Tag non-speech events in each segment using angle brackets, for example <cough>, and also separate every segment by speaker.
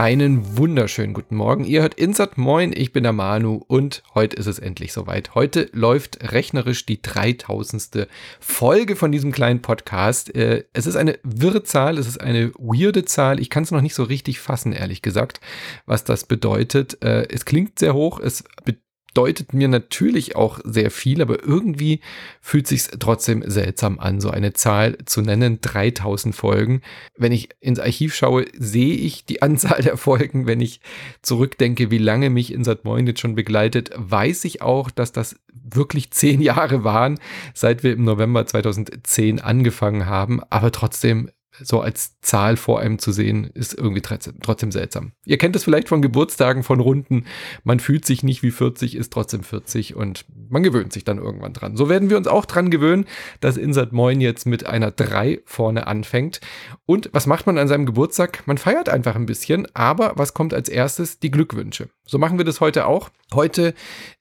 Speaker 1: Einen wunderschönen guten Morgen. Ihr hört Insert Moin, ich bin der Manu und heute ist es endlich soweit. Heute läuft rechnerisch die 3000. Folge von diesem kleinen Podcast. Äh, es ist eine wirre Zahl, es ist eine weirde Zahl. Ich kann es noch nicht so richtig fassen, ehrlich gesagt, was das bedeutet. Äh, es klingt sehr hoch, es bedeutet deutet mir natürlich auch sehr viel, aber irgendwie fühlt sich trotzdem seltsam an, so eine Zahl zu nennen, 3000 Folgen. Wenn ich ins Archiv schaue, sehe ich die <laughs> Anzahl der Folgen. Wenn ich zurückdenke, wie lange mich Insert Moin jetzt schon begleitet, weiß ich auch, dass das wirklich zehn Jahre waren, seit wir im November 2010 angefangen haben. Aber trotzdem so als Zahl vor einem zu sehen, ist irgendwie trotzdem seltsam. Ihr kennt es vielleicht von Geburtstagen, von Runden. Man fühlt sich nicht wie 40, ist trotzdem 40 und man gewöhnt sich dann irgendwann dran. So werden wir uns auch dran gewöhnen, dass Insert Moin jetzt mit einer 3 vorne anfängt. Und was macht man an seinem Geburtstag? Man feiert einfach ein bisschen, aber was kommt als erstes? Die Glückwünsche. So machen wir das heute auch. Heute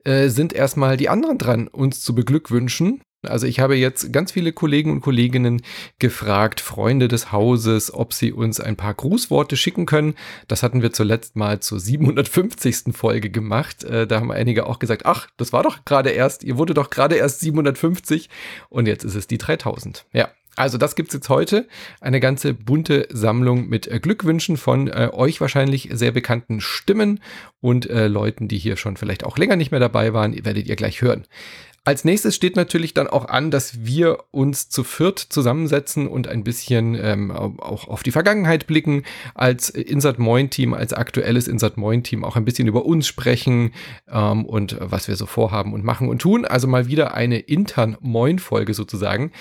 Speaker 1: äh, sind erstmal die anderen dran, uns zu beglückwünschen. Also ich habe jetzt ganz viele Kollegen und Kolleginnen gefragt, Freunde des Hauses, ob sie uns ein paar Grußworte schicken können. Das hatten wir zuletzt mal zur 750. Folge gemacht. Äh, da haben einige auch gesagt, ach, das war doch gerade erst, ihr wurde doch gerade erst 750 und jetzt ist es die 3000. Ja, also das gibt's jetzt heute. Eine ganze bunte Sammlung mit äh, Glückwünschen von äh, euch wahrscheinlich sehr bekannten Stimmen und äh, Leuten, die hier schon vielleicht auch länger nicht mehr dabei waren, werdet ihr gleich hören. Als nächstes steht natürlich dann auch an, dass wir uns zu viert zusammensetzen und ein bisschen ähm, auch auf die Vergangenheit blicken, als Insert Moin Team, als aktuelles Insert Moin Team auch ein bisschen über uns sprechen ähm, und was wir so vorhaben und machen und tun. Also mal wieder eine intern Moin Folge sozusagen.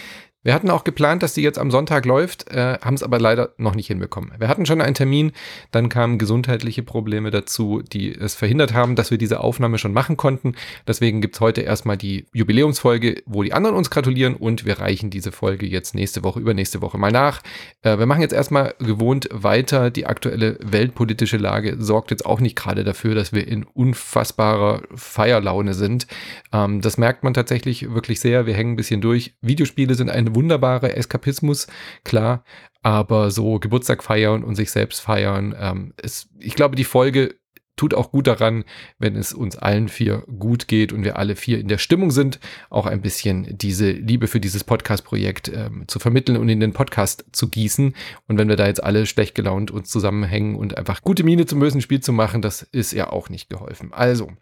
Speaker 1: Wir hatten auch geplant, dass die jetzt am Sonntag läuft, äh, haben es aber leider noch nicht hinbekommen. Wir hatten schon einen Termin, dann kamen gesundheitliche Probleme dazu, die es verhindert haben, dass wir diese Aufnahme schon machen konnten. Deswegen gibt es heute erstmal die Jubiläumsfolge, wo die anderen uns gratulieren und wir reichen diese Folge jetzt nächste Woche, übernächste Woche mal nach. Äh, wir machen jetzt erstmal gewohnt weiter. Die aktuelle weltpolitische Lage sorgt jetzt auch nicht gerade dafür, dass wir in unfassbarer Feierlaune sind. Ähm, das merkt man tatsächlich wirklich sehr. Wir hängen ein bisschen durch. Videospiele sind ein wunderbarer Eskapismus, klar, aber so Geburtstag feiern und sich selbst feiern, ähm, ist, ich glaube, die Folge tut auch gut daran, wenn es uns allen vier gut geht und wir alle vier in der Stimmung sind, auch ein bisschen diese Liebe für dieses Podcast-Projekt ähm, zu vermitteln und in den Podcast zu gießen. Und wenn wir da jetzt alle schlecht gelaunt uns zusammenhängen und einfach gute Miene zum bösen Spiel zu machen, das ist ja auch nicht geholfen. Also,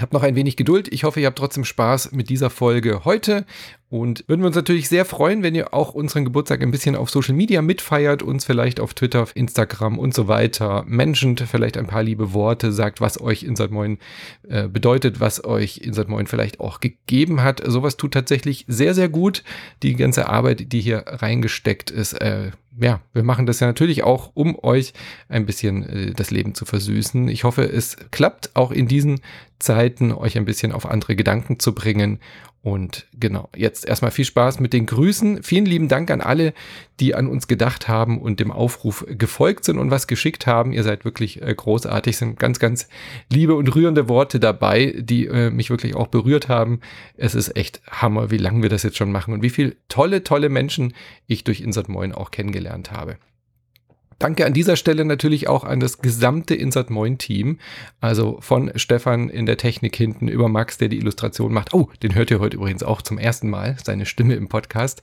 Speaker 1: Habt noch ein wenig Geduld. Ich hoffe, ihr habt trotzdem Spaß mit dieser Folge heute und würden wir uns natürlich sehr freuen, wenn ihr auch unseren Geburtstag ein bisschen auf Social Media mitfeiert, uns vielleicht auf Twitter, Instagram und so weiter menschend, vielleicht ein paar liebe Worte, sagt, was euch Insert Moin äh, bedeutet, was euch Insert Moin vielleicht auch gegeben hat. Sowas tut tatsächlich sehr, sehr gut. Die ganze Arbeit, die hier reingesteckt ist, äh, ja, wir machen das ja natürlich auch, um euch ein bisschen äh, das Leben zu versüßen. Ich hoffe, es klappt auch in diesen Zeiten, euch ein bisschen auf andere Gedanken zu bringen und genau, jetzt erstmal viel Spaß mit den Grüßen. Vielen lieben Dank an alle, die an uns gedacht haben und dem Aufruf gefolgt sind und was geschickt haben. Ihr seid wirklich äh, großartig, sind ganz, ganz liebe und rührende Worte dabei, die äh, mich wirklich auch berührt haben. Es ist echt Hammer, wie lange wir das jetzt schon machen und wie viele tolle, tolle Menschen ich durch Insert Moin auch kennengelernt habe. Danke an dieser Stelle natürlich auch an das gesamte Insert Moin Team. Also von Stefan in der Technik hinten über Max, der die Illustration macht. Oh, den hört ihr heute übrigens auch zum ersten Mal, seine Stimme im Podcast.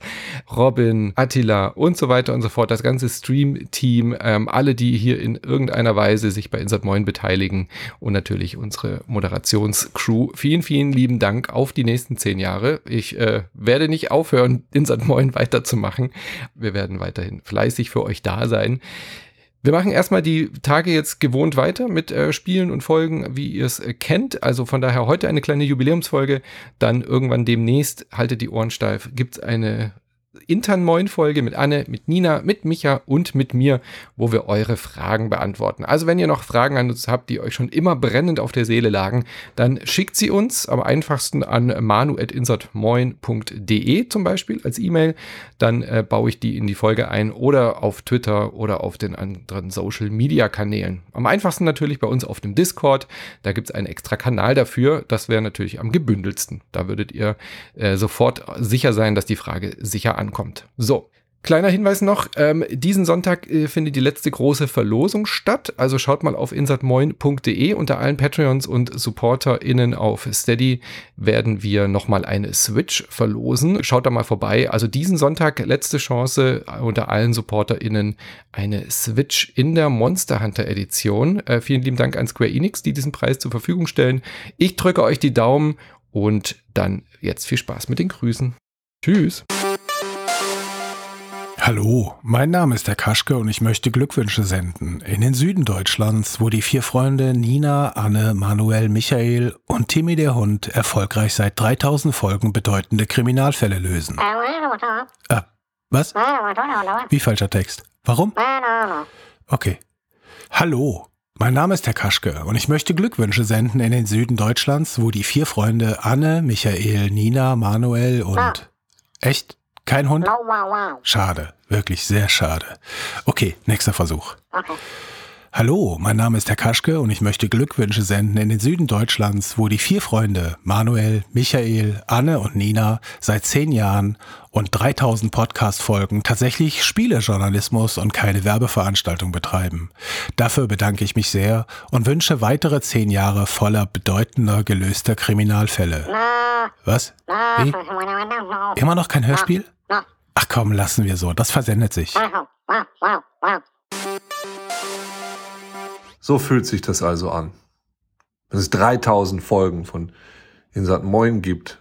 Speaker 1: Robin, Attila und so weiter und so fort. Das ganze Stream-Team, ähm, alle, die hier in irgendeiner Weise sich bei Insert Moin beteiligen und natürlich unsere Moderationscrew. Vielen, vielen lieben Dank auf die nächsten zehn Jahre. Ich äh, werde nicht aufhören, Insert Moin weiterzumachen. Wir werden weiterhin fleißig für euch da sein. Wir machen erstmal die Tage jetzt gewohnt weiter mit äh, Spielen und Folgen, wie ihr es äh, kennt. Also von daher heute eine kleine Jubiläumsfolge. Dann irgendwann demnächst, haltet die Ohren steif, gibt es eine intern Moin Folge mit Anne, mit Nina, mit Micha und mit mir, wo wir eure Fragen beantworten. Also wenn ihr noch Fragen an uns habt, die euch schon immer brennend auf der Seele lagen, dann schickt sie uns am einfachsten an manu@insertmoin.de zum Beispiel als E-Mail. Dann äh, baue ich die in die Folge ein oder auf Twitter oder auf den anderen Social Media Kanälen. Am einfachsten natürlich bei uns auf dem Discord. Da gibt es einen extra Kanal dafür. Das wäre natürlich am gebündelsten. Da würdet ihr äh, sofort sicher sein, dass die Frage sicher ankommt. So, Kleiner Hinweis noch, ähm, diesen Sonntag äh, findet die letzte große Verlosung statt. Also schaut mal auf insatmoin.de. Unter allen Patreons und SupporterInnen auf Steady werden wir nochmal eine Switch verlosen. Schaut da mal vorbei. Also diesen Sonntag letzte Chance unter allen SupporterInnen eine Switch in der Monster Hunter Edition. Äh, vielen lieben Dank an Square Enix, die diesen Preis zur Verfügung stellen. Ich drücke euch die Daumen und dann jetzt viel Spaß mit den Grüßen. Tschüss.
Speaker 2: Hallo, mein Name ist der Kaschke und ich möchte Glückwünsche senden. In den Süden Deutschlands, wo die vier Freunde Nina, Anne, Manuel, Michael und Timmy der Hund erfolgreich seit 3000 Folgen bedeutende Kriminalfälle lösen. Äh, was? Wie falscher Text? Warum? Okay. Hallo, mein Name ist Herr Kaschke und ich möchte Glückwünsche senden in den Süden Deutschlands, wo die vier Freunde Anne, Michael, Nina, Manuel und... Echt? Kein Hund? Schade, wirklich sehr schade. Okay, nächster Versuch. Okay. Hallo, mein Name ist Herr Kaschke und ich möchte Glückwünsche senden in den Süden Deutschlands, wo die vier Freunde Manuel, Michael, Anne und Nina seit zehn Jahren und 3000 Podcast-Folgen tatsächlich Spielejournalismus und keine Werbeveranstaltung betreiben. Dafür bedanke ich mich sehr und wünsche weitere zehn Jahre voller bedeutender gelöster Kriminalfälle. Was? Wie? Immer noch kein Hörspiel? Ach komm, lassen wir so. Das versendet sich.
Speaker 3: So fühlt sich das also an. Wenn es 3000 Folgen von Insat Moin gibt,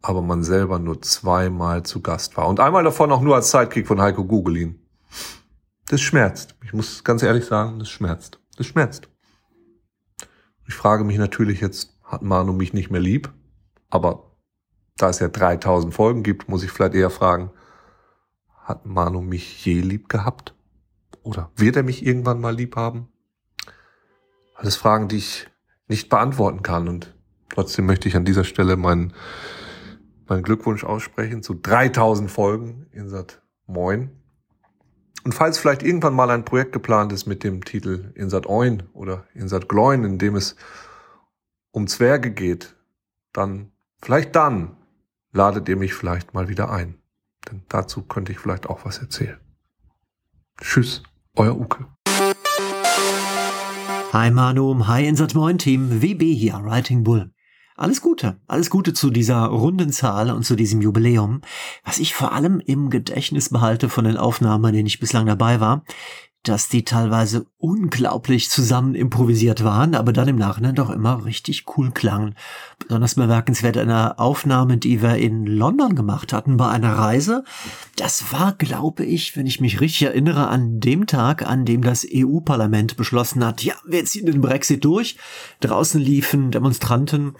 Speaker 3: aber man selber nur zweimal zu Gast war. Und einmal davon auch nur als Sidekick von Heiko Gugelin. Das schmerzt. Ich muss ganz ehrlich sagen, das schmerzt. Das schmerzt. Ich frage mich natürlich jetzt, hat Manu mich nicht mehr lieb? Aber da es ja 3000 Folgen gibt, muss ich vielleicht eher fragen, hat Manu mich je lieb gehabt? Oder wird er mich irgendwann mal lieb haben? Alles Fragen, die ich nicht beantworten kann. Und trotzdem möchte ich an dieser Stelle meinen, meinen Glückwunsch aussprechen zu 3000 Folgen in Sat Moin. Und falls vielleicht irgendwann mal ein Projekt geplant ist mit dem Titel Insat Oin oder Insat Gloin, in dem es um Zwerge geht, dann, vielleicht dann, ladet ihr mich vielleicht mal wieder ein. Denn dazu könnte ich vielleicht auch was erzählen. Tschüss, euer Uke.
Speaker 4: Hi Manu, hi Insat Moin Team, WB hier, Writing Bull. Alles Gute, alles Gute zu dieser runden Zahl und zu diesem Jubiläum. Was ich vor allem im Gedächtnis behalte von den Aufnahmen, an denen ich bislang dabei war, dass die teilweise unglaublich zusammen improvisiert waren, aber dann im Nachhinein doch immer richtig cool klangen. Besonders bemerkenswert eine Aufnahme, die wir in London gemacht hatten bei einer Reise. Das war, glaube ich, wenn ich mich richtig erinnere, an dem Tag, an dem das EU-Parlament beschlossen hat, ja, wir ziehen den Brexit durch. Draußen liefen Demonstranten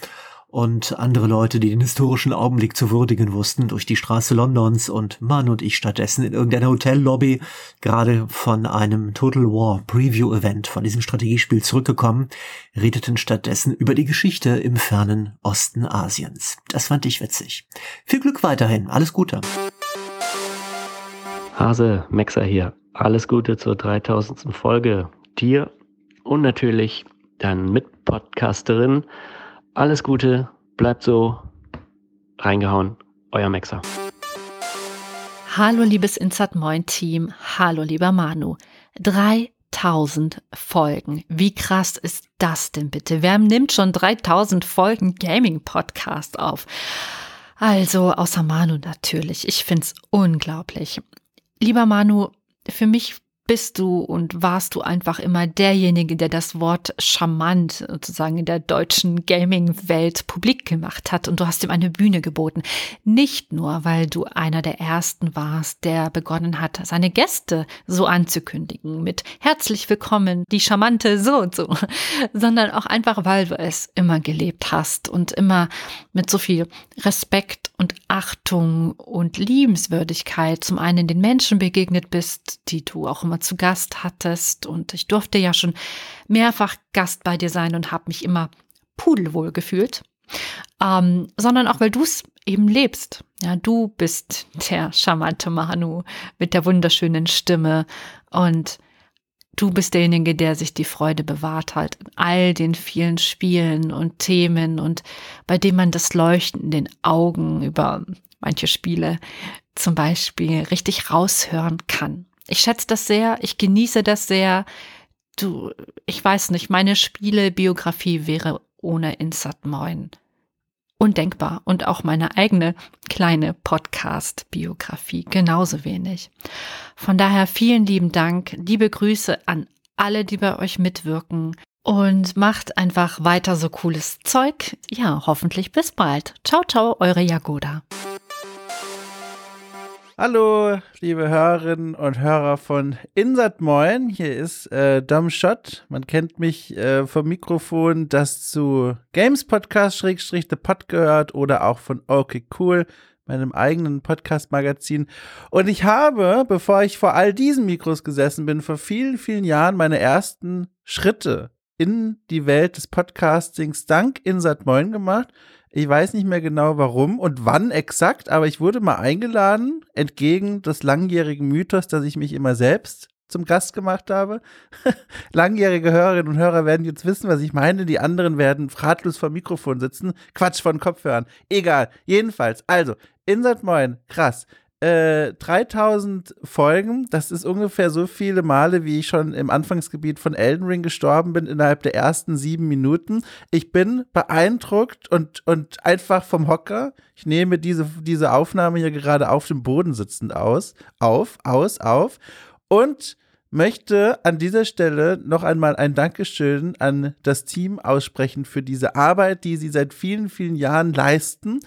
Speaker 4: und andere Leute, die den historischen Augenblick zu würdigen wussten, durch die Straße Londons und Mann und ich stattdessen in irgendeiner Hotellobby gerade von einem Total War Preview Event von diesem Strategiespiel zurückgekommen, redeten stattdessen über die Geschichte im fernen Osten Asiens. Das fand ich witzig. Viel Glück weiterhin, alles Gute.
Speaker 5: Hase, Maxer hier. Alles Gute zur 3000. Folge. Dir und natürlich deinen Mitpodcasterin alles Gute, bleibt so. Reingehauen, euer Maxer.
Speaker 6: Hallo liebes Insat Moin Team, hallo lieber Manu. 3000 Folgen. Wie krass ist das denn bitte? Wer nimmt schon 3000 Folgen Gaming Podcast auf? Also, außer Manu natürlich. Ich find's unglaublich. Lieber Manu, für mich bist du und warst du einfach immer derjenige, der das Wort charmant sozusagen in der deutschen Gaming-Welt publik gemacht hat und du hast ihm eine Bühne geboten. Nicht nur, weil du einer der ersten warst, der begonnen hat, seine Gäste so anzukündigen mit herzlich willkommen, die charmante so und so, <laughs> sondern auch einfach, weil du es immer gelebt hast und immer mit so viel Respekt und Achtung und Liebenswürdigkeit zum einen den Menschen begegnet bist, die du auch immer zu Gast hattest. Und ich durfte ja schon mehrfach Gast bei dir sein und habe mich immer pudelwohl gefühlt. Ähm, sondern auch, weil du es eben lebst. Ja, du bist der charmante Manu mit der wunderschönen Stimme und du bist derjenige, der sich die Freude bewahrt hat in all den vielen Spielen und Themen und bei dem man das Leuchten in den Augen über manche Spiele zum Beispiel richtig raushören kann. Ich schätze das sehr, ich genieße das sehr. Du, ich weiß nicht, meine Spielebiografie wäre ohne Insert Moin undenkbar und auch meine eigene kleine Podcast-Biografie genauso wenig. Von daher vielen lieben Dank, liebe Grüße an alle, die bei euch mitwirken und macht einfach weiter so cooles Zeug. Ja, hoffentlich bis bald. Ciao, ciao, eure Jagoda.
Speaker 7: Hallo, liebe Hörerinnen und Hörer von Insert Moin. Hier ist äh, Dom Schott. Man kennt mich äh, vom Mikrofon, das zu Games Podcast Schrägstrich The Pod gehört oder auch von Okay Cool, meinem eigenen Podcast-Magazin. Und ich habe, bevor ich vor all diesen Mikros gesessen bin, vor vielen, vielen Jahren meine ersten Schritte in die Welt des Podcastings dank Insert Moin gemacht. Ich weiß nicht mehr genau warum und wann exakt, aber ich wurde mal eingeladen, entgegen des langjährigen Mythos, dass ich mich immer selbst zum Gast gemacht habe. <laughs> Langjährige Hörerinnen und Hörer werden jetzt wissen, was ich meine. Die anderen werden ratlos vor Mikrofon sitzen. Quatsch von Kopfhörern. Egal. Jedenfalls. Also, Insert Moin. Krass. 3000 äh, Folgen, das ist ungefähr so viele Male, wie ich schon im Anfangsgebiet von Elden Ring gestorben bin innerhalb der ersten sieben Minuten. Ich bin beeindruckt und, und einfach vom Hocker. Ich nehme diese, diese Aufnahme hier gerade auf dem Boden sitzend aus, auf, aus, auf und möchte an dieser Stelle noch einmal ein Dankeschön an das Team aussprechen für diese Arbeit, die sie seit vielen, vielen Jahren leisten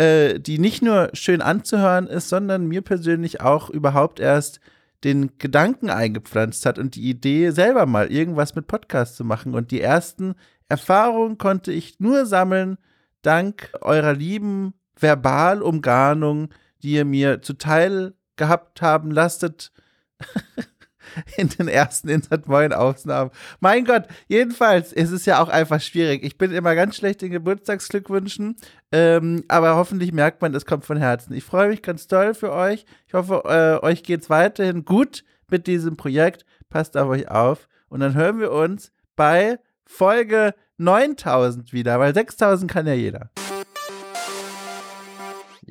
Speaker 7: äh, die nicht nur schön anzuhören ist, sondern mir persönlich auch überhaupt erst den Gedanken eingepflanzt hat und die Idee, selber mal irgendwas mit Podcast zu machen. Und die ersten Erfahrungen konnte ich nur sammeln, dank eurer lieben Verbalumgarnung, die ihr mir zuteil gehabt haben lasset. <laughs> <laughs> in den ersten Insert Moin Aufnahmen. Mein Gott, jedenfalls ist es ja auch einfach schwierig. Ich bin immer ganz schlecht in Geburtstagsglückwünschen, ähm, aber hoffentlich merkt man, es kommt von Herzen. Ich freue mich ganz toll für euch. Ich hoffe, äh, euch es weiterhin gut mit diesem Projekt. Passt auf euch auf. Und dann hören wir uns bei Folge 9000 wieder, weil 6000 kann ja jeder.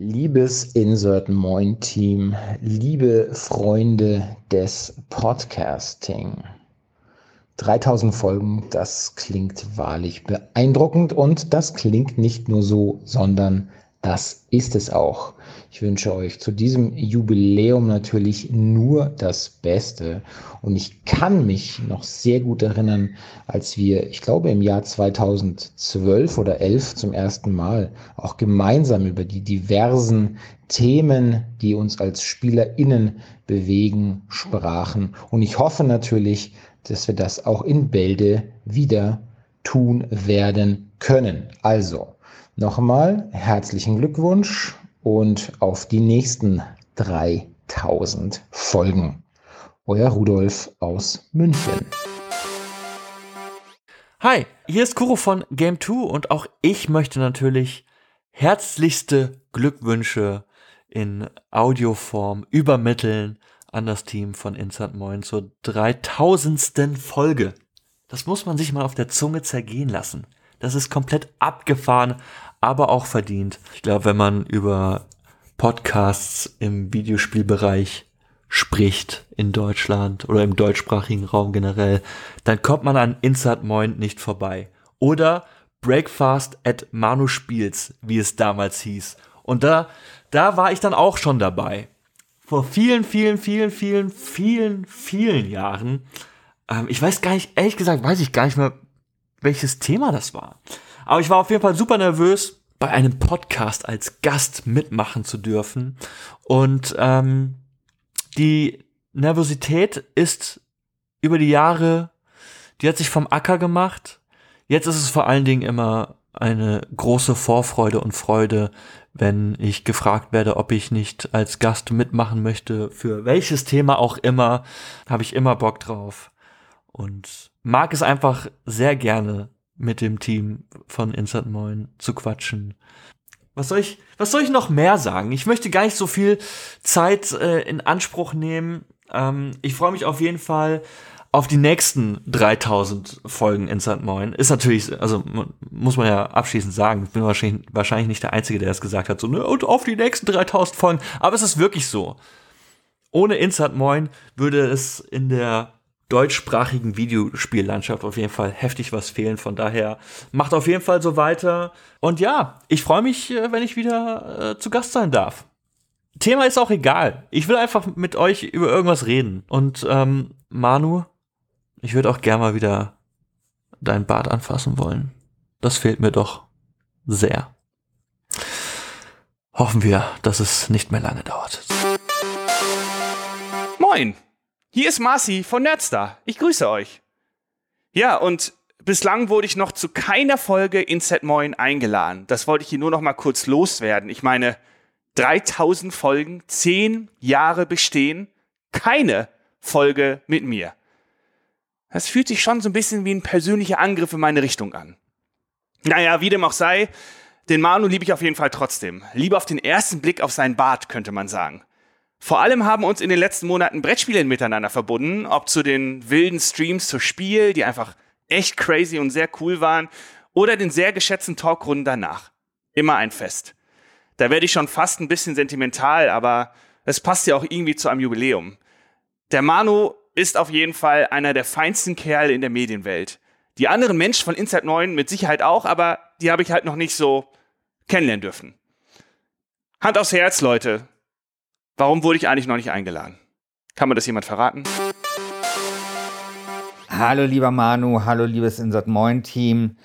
Speaker 8: Liebes Insert Moin Team, liebe Freunde des Podcasting. 3000 Folgen, das klingt wahrlich beeindruckend und das klingt nicht nur so, sondern das ist es auch. Ich wünsche euch zu diesem Jubiläum natürlich nur das Beste. Und ich kann mich noch sehr gut erinnern, als wir, ich glaube, im Jahr 2012 oder 11 zum ersten Mal auch gemeinsam über die diversen Themen, die uns als SpielerInnen bewegen, sprachen. Und ich hoffe natürlich, dass wir das auch in Bälde wieder tun werden können. Also, Nochmal herzlichen Glückwunsch und auf die nächsten 3000 Folgen. Euer Rudolf aus München.
Speaker 9: Hi, hier ist Kuro von Game 2 und auch ich möchte natürlich herzlichste Glückwünsche in Audioform übermitteln an das Team von Insert Moin zur 3000. Folge. Das muss man sich mal auf der Zunge zergehen lassen. Das ist komplett abgefahren, aber auch verdient. Ich glaube, wenn man über Podcasts im Videospielbereich spricht in Deutschland oder im deutschsprachigen Raum generell, dann kommt man an Insert Moin nicht vorbei. Oder Breakfast at Manu Spiels, wie es damals hieß. Und da, da war ich dann auch schon dabei. Vor vielen, vielen, vielen, vielen, vielen, vielen Jahren. Ähm, ich weiß gar nicht, ehrlich gesagt, weiß ich gar nicht mehr, welches Thema das war. Aber ich war auf jeden Fall super nervös, bei einem Podcast als Gast mitmachen zu dürfen. Und ähm, die Nervosität ist über die Jahre, die hat sich vom Acker gemacht. Jetzt ist es vor allen Dingen immer eine große Vorfreude und Freude, wenn ich gefragt werde, ob ich nicht als Gast mitmachen möchte. Für welches Thema auch immer, habe ich immer Bock drauf. Und mag es einfach sehr gerne, mit dem Team von Insert Moin zu quatschen. Was soll ich, was soll ich noch mehr sagen? Ich möchte gar nicht so viel Zeit äh, in Anspruch nehmen. Ähm, ich freue mich auf jeden Fall auf die nächsten 3000 Folgen Instant Moin. Ist natürlich, also muss man ja abschließend sagen, ich bin wahrscheinlich, wahrscheinlich nicht der Einzige, der das gesagt hat, so, ne, und auf die nächsten 3000 Folgen. Aber es ist wirklich so. Ohne Instant Moin würde es in der deutschsprachigen Videospiellandschaft auf jeden Fall heftig was fehlen. Von daher macht auf jeden Fall so weiter. Und ja, ich freue mich, äh, wenn ich wieder äh, zu Gast sein darf. Thema ist auch egal. Ich will einfach mit euch über irgendwas reden. Und ähm, Manu, ich würde auch gerne mal wieder dein Bart anfassen wollen. Das fehlt mir doch sehr. Hoffen wir, dass es nicht mehr lange dauert.
Speaker 10: Moin, hier ist Marci von Nerdstar. Ich grüße euch. Ja, und bislang wurde ich noch zu keiner Folge in Set Moin eingeladen. Das wollte ich hier nur noch mal kurz loswerden. Ich meine, 3000 Folgen, 10 Jahre bestehen, keine Folge mit mir. Das fühlt sich schon so ein bisschen wie ein persönlicher Angriff in meine Richtung an. Naja, wie dem auch sei, den Manu liebe ich auf jeden Fall trotzdem. Liebe auf den ersten Blick auf seinen Bart, könnte man sagen. Vor allem haben uns in den letzten Monaten Brettspiele miteinander verbunden, ob zu den wilden Streams zur Spiel, die einfach echt crazy und sehr cool waren, oder den sehr geschätzten Talkrunden danach. Immer ein Fest. Da werde ich schon fast ein bisschen sentimental, aber es passt ja auch irgendwie zu einem Jubiläum. Der Manu ist auf jeden Fall einer der feinsten Kerle in der Medienwelt. Die anderen Menschen von Inside 9 mit Sicherheit auch, aber die habe ich halt noch nicht so kennenlernen dürfen. Hand aufs Herz, Leute. Warum wurde ich eigentlich noch nicht eingeladen? Kann mir das jemand verraten?
Speaker 11: Hallo lieber Manu, hallo liebes Insert Moin Team.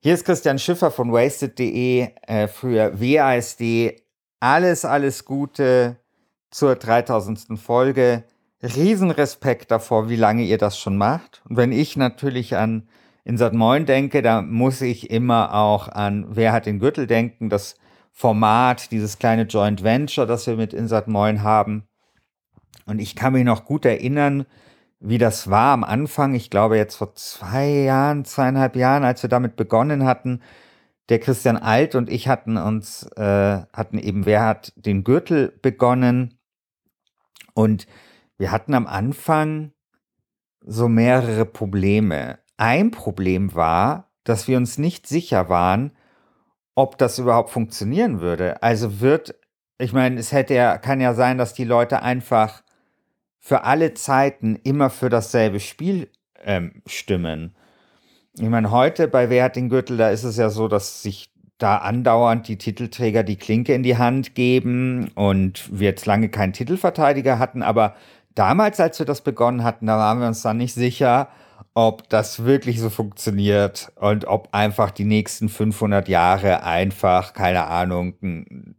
Speaker 11: Hier ist Christian Schiffer von wasted.de, äh, früher WASD. Alles, alles Gute zur 3000. Folge. Riesenrespekt davor, wie lange ihr das schon macht. Und wenn ich natürlich an Insert Moin denke, da muss ich immer auch an Wer hat den Gürtel denken, das Format, dieses kleine Joint Venture, das wir mit Insert Moin haben. Und ich kann mich noch gut erinnern, wie das war am Anfang. Ich glaube jetzt vor zwei Jahren, zweieinhalb Jahren, als wir damit begonnen hatten. Der Christian Alt und ich hatten uns, äh, hatten eben, wer hat den Gürtel begonnen. Und wir hatten am Anfang so mehrere Probleme. Ein Problem war, dass wir uns nicht sicher waren, ob das überhaupt funktionieren würde. Also wird, ich meine, es hätte ja, kann ja sein, dass die Leute einfach für alle Zeiten immer für dasselbe Spiel ähm, stimmen. Ich meine, heute bei Wer hat den Gürtel, da ist es ja so, dass sich da andauernd die Titelträger die Klinke in die Hand geben und wir jetzt lange keinen Titelverteidiger hatten, aber damals, als wir das begonnen hatten, da waren wir uns dann nicht sicher, ob das wirklich so funktioniert und ob einfach die nächsten 500 Jahre einfach, keine Ahnung,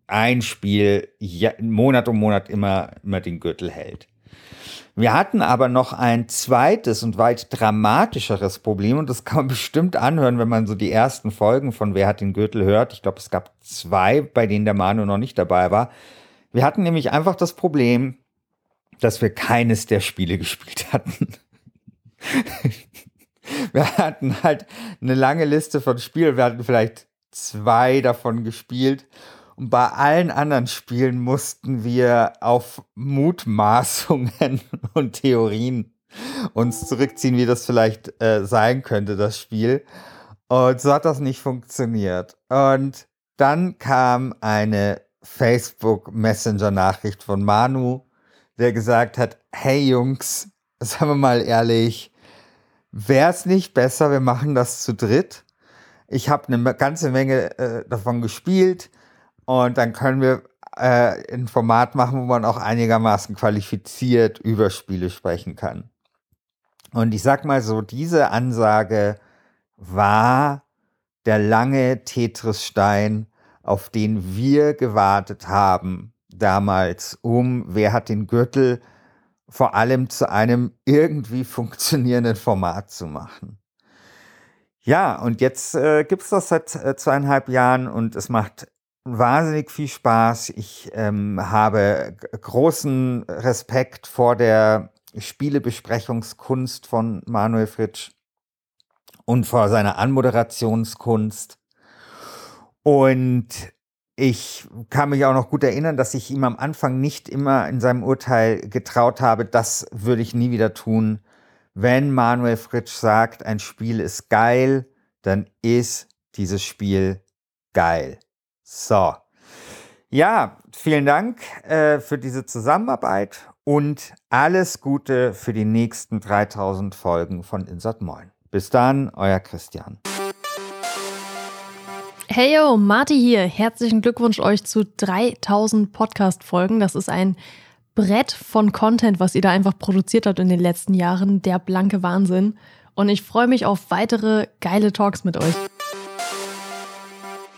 Speaker 11: ein Spiel Monat um Monat immer, immer den Gürtel hält. Wir hatten aber noch ein zweites und weit dramatischeres Problem und das <laughs> kann man bestimmt anhören, wenn man so die ersten Folgen von Wer hat den Gürtel hört. Ich glaube, es gab zwei, bei denen der Manu noch nicht dabei war. Wir hatten nämlich einfach das Problem, dass wir keines der Spiele <laughs> gespielt hatten. <laughs> wir hatten halt eine lange Liste von Spielen. Wir hatten vielleicht zwei davon gespielt. Und bei allen anderen Spielen mussten wir auf Mutmaßungen <laughs> und Theorien uns zurückziehen, wie das vielleicht äh, sein könnte, das Spiel. Und so hat das nicht funktioniert. Und dann kam eine Facebook Messenger Nachricht von Manu, der gesagt hat, hey Jungs, <laughs> sagen wir mal ehrlich, wäre es nicht besser, wir machen das zu dritt? Ich habe eine ganze Menge äh, davon gespielt und dann können wir äh, ein Format machen, wo man auch einigermaßen qualifiziert über Spiele sprechen kann. Und ich sag mal so, diese Ansage war der lange Tetris-Stein, auf den wir gewartet haben damals, um wer hat den Gürtel vor allem zu einem irgendwie funktionierenden Format zu machen. Ja, und jetzt äh, gibt es das seit äh, zweieinhalb Jahren und es macht wahnsinnig viel Spaß. Ich ähm, habe großen Respekt vor der Spielebesprechungskunst von Manuel Fritsch und vor seiner Anmoderationskunst. Und ich kann mich auch noch gut erinnern, dass ich ihm am Anfang nicht immer in seinem Urteil getraut habe, das würde ich nie wieder tun, wenn Manuel Fritsch sagt, ein Spiel ist geil, dann ist dieses Spiel geil. So. Ja, vielen Dank äh, für diese Zusammenarbeit und alles Gute für die nächsten 3000 Folgen von Insert Moin. Bis dann, euer Christian.
Speaker 12: Hey yo, Marty hier. Herzlichen Glückwunsch euch zu 3000 Podcast-Folgen. Das ist ein Brett von Content, was ihr da einfach produziert habt in den letzten Jahren. Der blanke Wahnsinn. Und ich freue mich auf weitere geile Talks mit euch.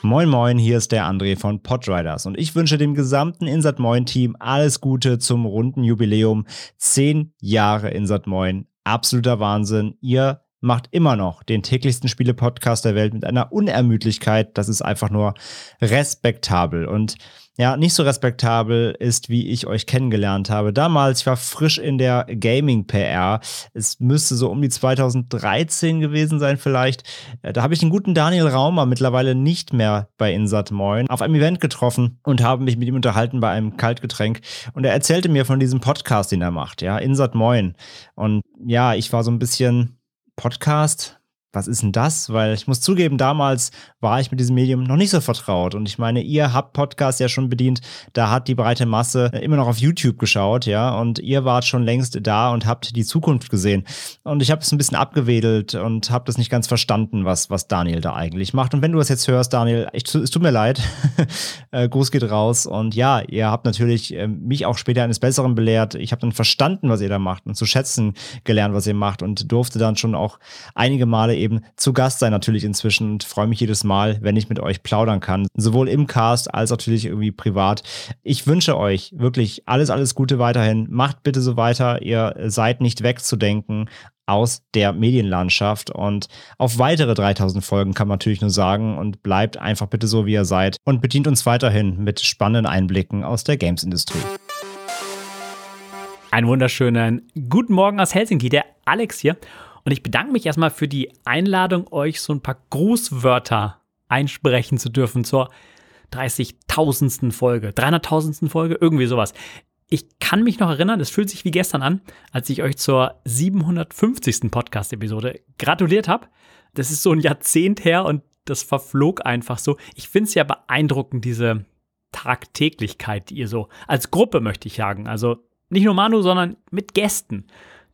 Speaker 13: Moin Moin, hier ist der André von Podriders und ich wünsche dem gesamten Insert Moin Team alles Gute zum runden Jubiläum. Zehn Jahre Insert Moin. Absoluter Wahnsinn. Ihr macht immer noch den täglichsten Spiele-Podcast der Welt mit einer Unermüdlichkeit. Das ist einfach nur respektabel. Und ja, nicht so respektabel ist, wie ich euch kennengelernt habe. Damals, ich war frisch in der Gaming-PR. Es müsste so um die 2013 gewesen sein vielleicht. Äh, da habe ich den guten Daniel Raumer mittlerweile nicht mehr bei Insat Moin auf einem Event getroffen und habe mich mit ihm unterhalten bei einem Kaltgetränk. Und er erzählte mir von diesem Podcast, den er macht, ja, Insat Moin. Und ja, ich war so ein bisschen Podcast, was ist denn das? Weil ich muss zugeben, damals war ich mit diesem Medium noch nicht so vertraut. Und ich meine, ihr habt Podcasts ja schon bedient, da hat die breite Masse immer noch auf YouTube geschaut, ja, und ihr wart schon längst da und habt die Zukunft gesehen. Und ich habe es ein bisschen abgewedelt und habe das nicht ganz verstanden, was, was Daniel da eigentlich macht. Und wenn du das jetzt hörst, Daniel, ich, es tut mir leid, <laughs> äh, Gruß geht raus. Und ja, ihr habt natürlich äh, mich auch später eines Besseren belehrt. Ich habe dann verstanden, was ihr da macht und zu schätzen gelernt, was ihr macht und durfte dann schon auch einige Male eben zu Gast sein natürlich inzwischen und freue mich jedes Mal, wenn ich mit euch plaudern kann. Sowohl im Cast als natürlich irgendwie privat. Ich wünsche euch wirklich alles, alles Gute weiterhin. Macht bitte so weiter. Ihr seid nicht wegzudenken aus der Medienlandschaft und auf weitere 3000 Folgen kann man natürlich nur sagen und bleibt einfach bitte so, wie ihr seid und bedient uns weiterhin mit spannenden Einblicken aus der Games-Industrie.
Speaker 14: Einen wunderschönen guten Morgen aus Helsinki, der Alex hier. Und ich bedanke mich erstmal für die Einladung, euch so ein paar Grußwörter einsprechen zu dürfen zur 30.000. Folge, 300.000. Folge, irgendwie sowas. Ich kann mich noch erinnern, es fühlt sich wie gestern an, als ich euch zur 750. Podcast-Episode gratuliert habe. Das ist so ein Jahrzehnt her und das verflog einfach so. Ich finde es ja beeindruckend, diese Tagtäglichkeit, die ihr so als Gruppe, möchte ich sagen, also nicht nur Manu, sondern mit Gästen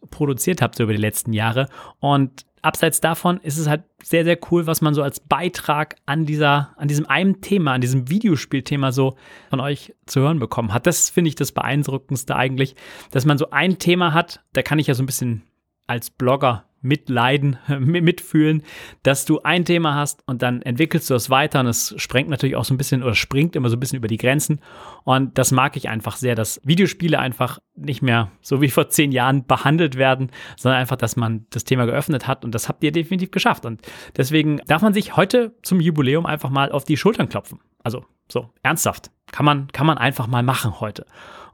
Speaker 14: produziert habt so über die letzten Jahre. Und abseits davon ist es halt sehr, sehr cool, was man so als Beitrag an dieser, an diesem einen Thema, an diesem Videospielthema so von euch zu hören bekommen hat. Das finde ich das Beeindruckendste eigentlich, dass man so ein Thema hat, da kann ich ja so ein bisschen als Blogger mitleiden, <laughs> mitfühlen, dass du ein Thema hast und dann entwickelst du das weiter und es sprengt natürlich auch so ein bisschen oder springt immer so ein bisschen über die Grenzen. Und das mag ich einfach sehr, dass Videospiele einfach nicht mehr so wie vor zehn Jahren behandelt werden, sondern einfach, dass man das Thema geöffnet hat und das habt ihr definitiv geschafft. Und deswegen darf man sich heute zum Jubiläum einfach mal auf die Schultern klopfen. Also so ernsthaft. Kann man, kann man einfach mal machen heute.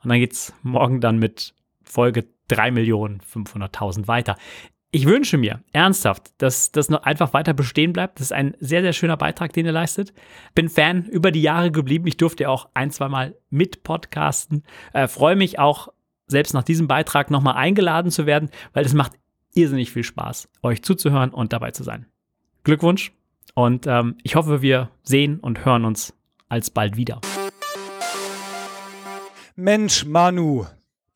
Speaker 14: Und dann geht es morgen dann mit Folge 3.500.000 weiter. Ich wünsche mir ernsthaft, dass das noch einfach weiter bestehen bleibt. Das ist ein sehr, sehr schöner Beitrag, den ihr leistet. Bin Fan über die Jahre geblieben. Ich durfte auch ein, zwei Mal mit podcasten. Äh, Freue mich auch, selbst nach diesem Beitrag nochmal eingeladen zu werden, weil es macht irrsinnig viel Spaß, euch zuzuhören und dabei zu sein. Glückwunsch und ähm, ich hoffe, wir sehen und hören uns alsbald wieder.
Speaker 15: Mensch, Manu,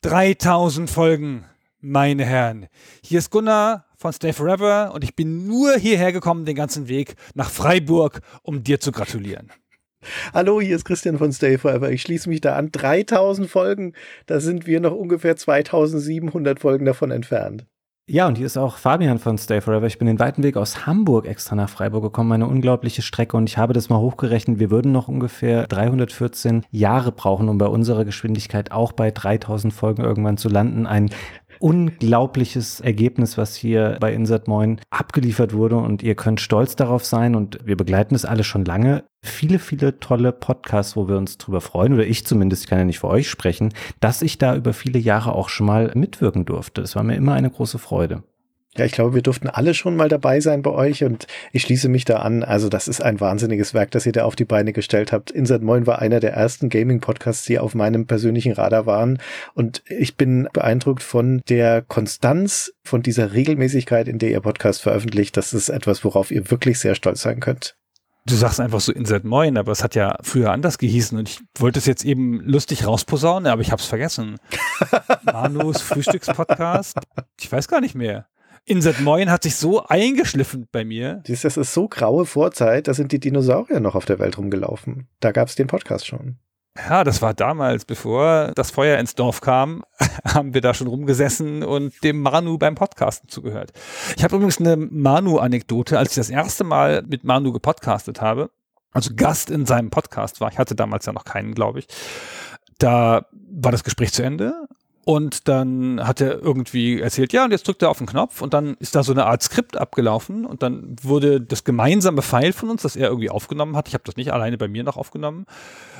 Speaker 15: 3000 Folgen meine Herren. Hier ist Gunnar von Stay Forever und ich bin nur hierher gekommen, den ganzen Weg nach Freiburg, um dir zu gratulieren.
Speaker 16: Hallo, hier ist Christian von Stay Forever. Ich schließe mich da an. 3000 Folgen, da sind wir noch ungefähr 2700 Folgen davon entfernt.
Speaker 17: Ja, und hier ist auch Fabian von Stay Forever. Ich bin den weiten Weg aus Hamburg extra nach Freiburg gekommen, eine unglaubliche Strecke und ich habe das mal hochgerechnet. Wir würden noch ungefähr 314 Jahre brauchen, um bei unserer Geschwindigkeit auch bei 3000 Folgen irgendwann zu landen. Ein unglaubliches Ergebnis, was hier bei Insert Moin abgeliefert wurde und ihr könnt stolz darauf sein und wir begleiten das alle schon lange. Viele, viele tolle Podcasts, wo wir uns drüber freuen oder ich zumindest, ich kann ja nicht für euch sprechen, dass ich da über viele Jahre auch schon mal mitwirken durfte. Es war mir immer eine große Freude.
Speaker 16: Ja, ich glaube, wir durften alle schon mal dabei sein bei euch und ich schließe mich da an. Also das ist ein wahnsinniges Werk, das ihr da auf die Beine gestellt habt. Insert Moin war einer der ersten Gaming-Podcasts, die auf meinem persönlichen Radar waren und ich bin beeindruckt von der Konstanz, von dieser Regelmäßigkeit, in der ihr Podcast veröffentlicht. Das ist etwas, worauf ihr wirklich sehr stolz sein könnt.
Speaker 15: Du sagst einfach so Insert Moin, aber es hat ja früher anders gehießen und ich wollte es jetzt eben lustig rausposaunen, aber ich hab's vergessen. <laughs> Manus Frühstückspodcast. Ich weiß gar nicht mehr. Insert Moin hat sich so eingeschliffen bei mir.
Speaker 16: Das ist so graue Vorzeit, da sind die Dinosaurier noch auf der Welt rumgelaufen. Da gab es den Podcast schon.
Speaker 15: Ja, das war damals, bevor das Feuer ins Dorf kam, <laughs> haben wir da schon rumgesessen und dem Manu beim Podcasten zugehört. Ich habe übrigens eine Manu-Anekdote, als ich das erste Mal mit Manu gepodcastet habe, also Gast in seinem Podcast war. Ich hatte damals ja noch keinen, glaube ich. Da war das Gespräch zu Ende und dann hat er irgendwie erzählt, ja, und jetzt drückt er auf den Knopf und dann ist da so eine Art Skript abgelaufen und dann wurde das gemeinsame File von uns, das er irgendwie aufgenommen hat, ich habe das nicht alleine bei mir noch aufgenommen,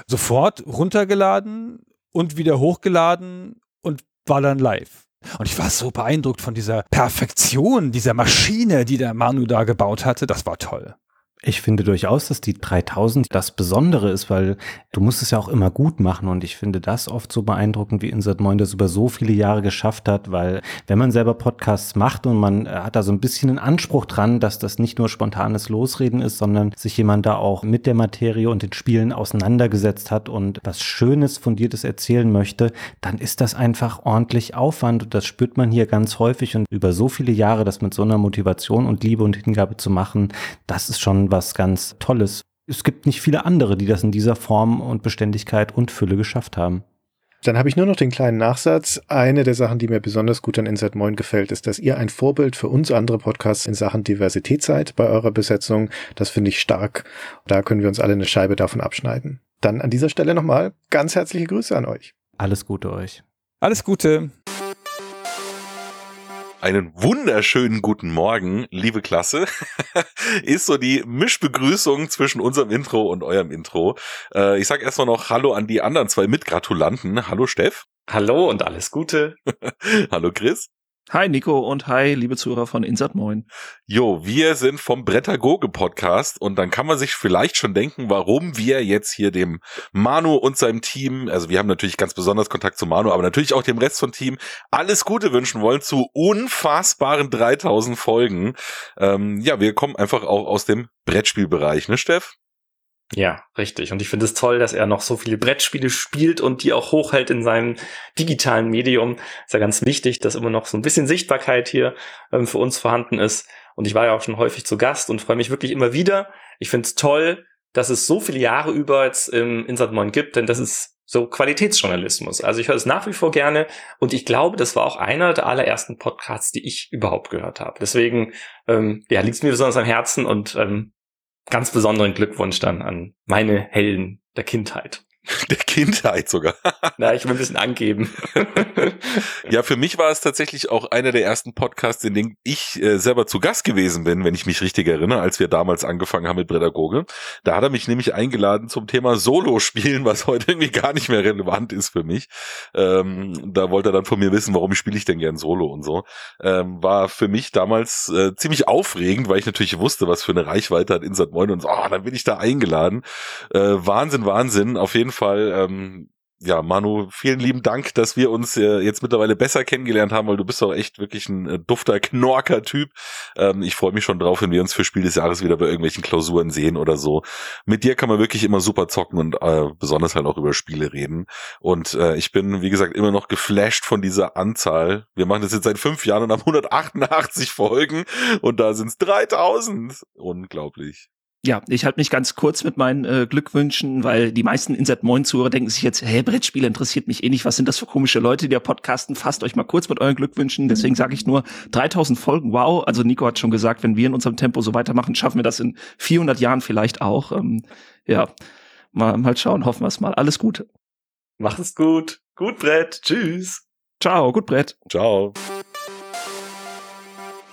Speaker 15: sofort runtergeladen und wieder hochgeladen und war dann live. Und ich war so beeindruckt von dieser Perfektion dieser Maschine, die der Manu da gebaut hatte. Das war toll.
Speaker 17: Ich finde durchaus, dass die 3000 das Besondere ist, weil du musst es ja auch immer gut machen und ich finde das oft so beeindruckend, wie Insert Moin das über so viele Jahre geschafft hat, weil wenn man selber Podcasts macht und man äh, hat da so ein bisschen einen Anspruch dran, dass das nicht nur spontanes Losreden ist, sondern sich jemand da auch mit der Materie und den Spielen auseinandergesetzt hat und was Schönes, Fundiertes erzählen möchte, dann ist das einfach ordentlich Aufwand und das spürt man hier ganz häufig und über so viele Jahre das mit so einer Motivation und Liebe und Hingabe zu machen, das ist schon was ganz Tolles. Es gibt nicht viele andere, die das in dieser Form und Beständigkeit und Fülle geschafft haben.
Speaker 16: Dann habe ich nur noch den kleinen Nachsatz. Eine der Sachen, die mir besonders gut an Insert Moin gefällt, ist, dass ihr ein Vorbild für uns andere Podcasts in Sachen Diversität seid bei eurer Besetzung. Das finde ich stark. Da können wir uns alle eine Scheibe davon abschneiden. Dann an dieser Stelle nochmal ganz herzliche Grüße an euch.
Speaker 17: Alles Gute euch.
Speaker 15: Alles Gute.
Speaker 18: Einen wunderschönen guten Morgen, liebe Klasse. <laughs> ist so die Mischbegrüßung zwischen unserem Intro und eurem Intro. Äh, ich sag erstmal noch Hallo an die anderen zwei Mitgratulanten. Hallo Steff.
Speaker 19: Hallo und alles Gute. <laughs>
Speaker 18: Hallo Chris.
Speaker 20: Hi Nico und hi liebe Zuhörer von Insert Moin.
Speaker 18: Jo, wir sind vom Brettagoge Podcast und dann kann man sich vielleicht schon denken, warum wir jetzt hier dem Manu und seinem Team, also wir haben natürlich ganz besonders Kontakt zu Manu, aber natürlich auch dem Rest vom Team alles Gute wünschen wollen zu unfassbaren 3000 Folgen. Ähm, ja, wir kommen einfach auch aus dem Brettspielbereich, ne Steff?
Speaker 19: Ja, richtig. Und ich finde es toll, dass er noch so viele Brettspiele spielt und die auch hochhält in seinem digitalen Medium. Ist ja ganz wichtig, dass immer noch so ein bisschen Sichtbarkeit hier ähm, für uns vorhanden ist. Und ich war ja auch schon häufig zu Gast und freue mich wirklich immer wieder. Ich finde es toll, dass es so viele Jahre über jetzt im Insert Moin gibt, denn das ist so Qualitätsjournalismus. Also ich höre es nach wie vor gerne und ich glaube, das war auch einer der allerersten Podcasts, die ich überhaupt gehört habe. Deswegen ähm, ja, liegt es mir besonders am Herzen und ähm, ganz besonderen Glückwunsch dann an meine Helden der Kindheit. <laughs>
Speaker 18: Der Kindheit sogar.
Speaker 19: Na, ich will ein bisschen angeben. <laughs>
Speaker 18: ja, für mich war es tatsächlich auch einer der ersten Podcasts, in denen ich äh, selber zu Gast gewesen bin, wenn ich mich richtig erinnere, als wir damals angefangen haben mit Pädagoge. Da hat er mich nämlich eingeladen zum Thema Solo-Spielen, was heute irgendwie gar nicht mehr relevant ist für mich. Ähm, da wollte er dann von mir wissen, warum spiele ich denn gern Solo und so. Ähm, war für mich damals äh, ziemlich aufregend, weil ich natürlich wusste, was für eine Reichweite hat Insert Moin und so, oh, dann bin ich da eingeladen. Äh, Wahnsinn, Wahnsinn. Auf jeden Fall Fall, ähm, ja, Manu, vielen lieben Dank, dass wir uns äh, jetzt mittlerweile besser kennengelernt haben, weil du bist auch echt wirklich ein äh, dufter Knorker-Typ. Ähm, ich freue mich schon drauf, wenn wir uns für Spiel des Jahres wieder bei irgendwelchen Klausuren sehen oder so. Mit dir kann man wirklich immer super zocken und äh, besonders halt auch über Spiele reden. Und äh, ich bin, wie gesagt, immer noch geflasht von dieser Anzahl. Wir machen das jetzt seit fünf Jahren und haben 188 Folgen und da sind es 3000. Unglaublich
Speaker 20: ja, ich halte mich ganz kurz mit meinen äh, Glückwünschen, weil die meisten Insert Moin Zuhörer denken sich jetzt, hey, Brettspiele interessiert mich eh nicht. Was sind das für komische Leute, die da podcasten? Fasst euch mal kurz mit euren Glückwünschen. Deswegen sage ich nur 3000 Folgen. Wow. Also Nico hat schon gesagt, wenn wir in unserem Tempo so weitermachen, schaffen wir das in 400 Jahren vielleicht auch. Ähm, ja, mal, mal schauen. Hoffen wir es mal. Alles Gute.
Speaker 19: Macht es gut. Gut Brett. Tschüss.
Speaker 20: Ciao. Gut Brett.
Speaker 18: Ciao.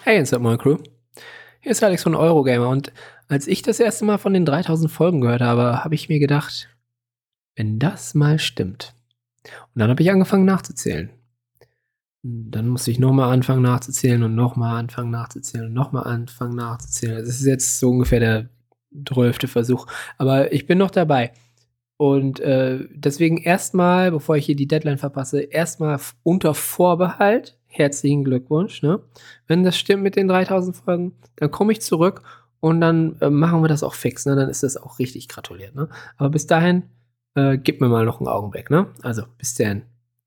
Speaker 21: Hey, Insert Moin Crew. Hier ist Alex von Eurogamer und als ich das erste Mal von den 3000 Folgen gehört habe, habe ich mir gedacht, wenn das mal stimmt. Und dann habe ich angefangen nachzuzählen. Dann muss ich nochmal anfangen nachzuzählen und nochmal anfangen nachzuzählen und nochmal anfangen nachzuzählen. Das ist jetzt so ungefähr der zwölfte Versuch. Aber ich bin noch dabei. Und äh, deswegen erstmal, bevor ich hier die Deadline verpasse, erstmal unter Vorbehalt. Herzlichen Glückwunsch. Ne? Wenn das stimmt mit den 3000 Folgen, dann komme ich zurück und dann äh, machen wir das auch fix. Ne? Dann ist das auch richtig gratuliert. Ne? Aber bis dahin, äh, gib mir mal noch einen Augenblick. Ne? Also, bis dann.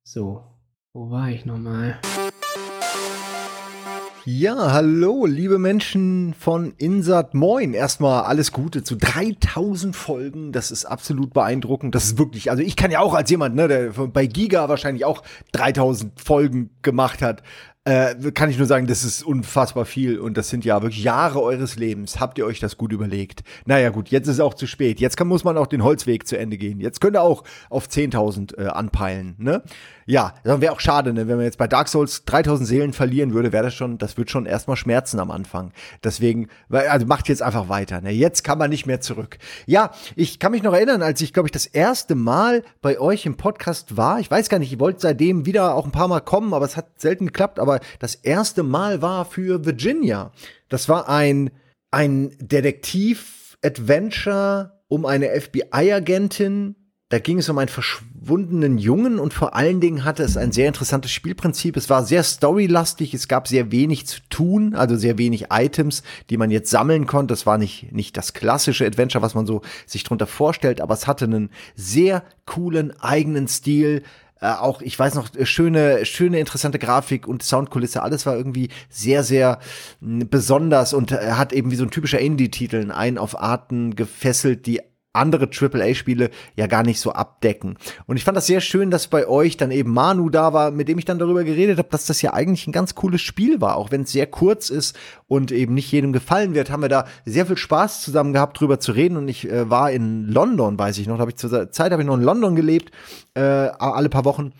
Speaker 21: So, wo war ich nochmal?
Speaker 22: Ja, hallo, liebe Menschen von Insert Moin. Erstmal alles Gute zu 3000 Folgen. Das ist absolut beeindruckend. Das ist wirklich, also ich kann ja auch als jemand, ne, der bei Giga wahrscheinlich auch 3000 Folgen gemacht hat, äh, kann ich nur sagen, das ist unfassbar viel und das sind ja wirklich Jahre eures Lebens. Habt ihr euch das gut überlegt? Naja gut, jetzt ist es auch zu spät. Jetzt kann, muss man auch den Holzweg zu Ende gehen. Jetzt könnt ihr auch auf 10.000 äh, anpeilen, ne? Ja, das wäre auch schade, ne? wenn man jetzt bei Dark Souls 3000 Seelen verlieren würde, wäre das schon, das wird schon erstmal schmerzen am Anfang. Deswegen, also macht jetzt einfach weiter. Ne? Jetzt kann man nicht mehr zurück. Ja, ich kann mich noch erinnern, als ich, glaube ich, das erste Mal bei euch im Podcast war. Ich weiß gar nicht, ich wollte seitdem wieder auch ein paar Mal kommen, aber es hat selten geklappt. Aber das erste Mal war für Virginia. Das war ein, ein Detektiv-Adventure um eine FBI-Agentin, da ging es um einen verschwundenen Jungen und vor allen Dingen hatte es ein sehr interessantes Spielprinzip. Es war sehr storylastig, es gab sehr wenig zu tun, also sehr wenig Items, die man jetzt sammeln konnte. Es war nicht, nicht das klassische Adventure, was man so sich drunter vorstellt, aber es hatte einen sehr coolen eigenen Stil. Äh, auch, ich weiß noch, schöne, schöne, interessante Grafik und Soundkulisse, alles war irgendwie sehr, sehr mh, besonders und er hat eben wie so ein typischer Indie-Titel einen auf Arten gefesselt, die andere AAA-Spiele ja gar nicht so abdecken. Und ich fand das sehr schön, dass bei euch dann eben Manu da war, mit dem ich dann darüber geredet habe, dass das ja eigentlich ein ganz cooles Spiel war, auch wenn es sehr kurz ist und eben nicht jedem gefallen wird, haben wir da sehr viel Spaß zusammen gehabt, drüber zu reden. Und ich äh, war in London, weiß ich noch, da habe ich zur Zeit habe ich noch in London gelebt, äh, alle paar Wochen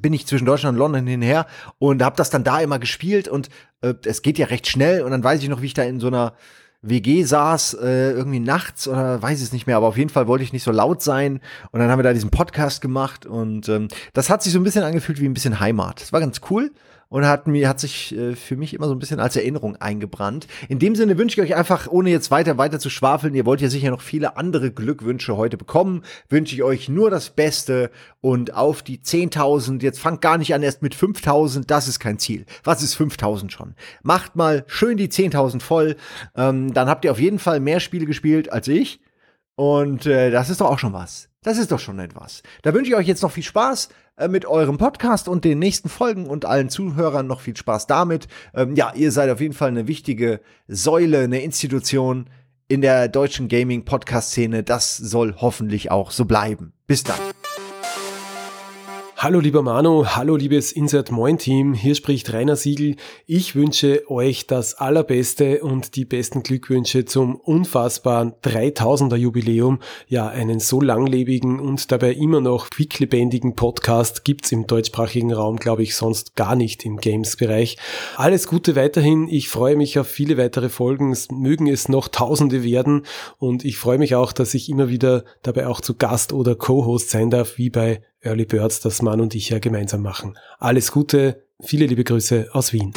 Speaker 22: bin ich zwischen Deutschland und London hinher und habe das dann da immer gespielt und äh, es geht ja recht schnell und dann weiß ich noch, wie ich da in so einer WG saß, äh, irgendwie nachts oder weiß es nicht mehr, aber auf jeden Fall wollte ich nicht so laut sein. Und dann haben wir da diesen Podcast gemacht und ähm, das hat sich so ein bisschen angefühlt wie ein bisschen Heimat. Das war ganz cool und hat mir hat sich äh, für mich immer so ein bisschen als Erinnerung eingebrannt. In dem Sinne wünsche ich euch einfach, ohne jetzt weiter weiter zu schwafeln, ihr wollt ja sicher noch viele andere Glückwünsche heute bekommen, wünsche ich euch nur das Beste und auf die 10.000. Jetzt fangt gar nicht an erst mit 5.000, das ist kein Ziel. Was ist 5.000 schon? Macht mal schön die 10.000 voll, ähm, dann habt ihr auf jeden Fall mehr Spiele gespielt als ich und äh, das ist doch auch schon was. Das ist doch schon etwas. Da wünsche ich euch jetzt noch viel Spaß äh, mit eurem Podcast und den nächsten Folgen und allen Zuhörern noch viel Spaß damit. Ähm, ja, ihr seid auf jeden Fall eine wichtige Säule, eine Institution in der deutschen Gaming-Podcast-Szene. Das soll hoffentlich auch so bleiben. Bis dann.
Speaker 23: Hallo lieber Manu, hallo liebes Insert Moin Team, hier spricht Rainer Siegel. Ich wünsche euch das allerbeste und die besten Glückwünsche zum unfassbaren 3000er Jubiläum. Ja, einen so langlebigen und dabei immer noch quicklebendigen Podcast gibt's im deutschsprachigen Raum, glaube ich, sonst gar nicht im Games-Bereich. Alles Gute weiterhin, ich freue mich auf viele weitere Folgen, es mögen es noch Tausende werden und ich freue mich auch, dass ich immer wieder dabei auch zu Gast oder Co-Host sein darf, wie bei Early Birds, das Mann und ich ja gemeinsam machen. Alles Gute, viele liebe Grüße aus Wien.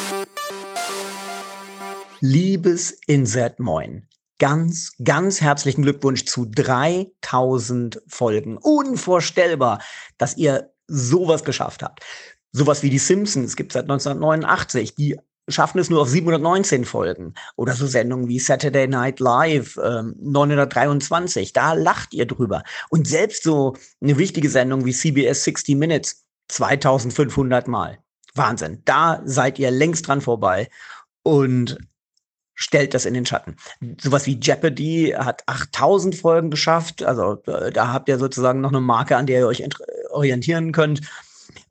Speaker 24: Liebes Insert Moin. Ganz, ganz herzlichen Glückwunsch zu 3000 Folgen. Unvorstellbar, dass ihr sowas geschafft habt. Sowas wie die Simpsons gibt es seit 1989. Die schaffen es nur auf 719 Folgen. Oder so Sendungen wie Saturday Night Live ähm, 923. Da lacht ihr drüber. Und selbst so eine wichtige Sendung wie CBS 60 Minutes 2500 Mal. Wahnsinn. Da seid ihr längst dran vorbei. Und stellt das in den Schatten. Sowas wie Jeopardy hat 8000 Folgen geschafft. Also äh, da habt ihr sozusagen noch eine Marke, an der ihr euch orientieren könnt.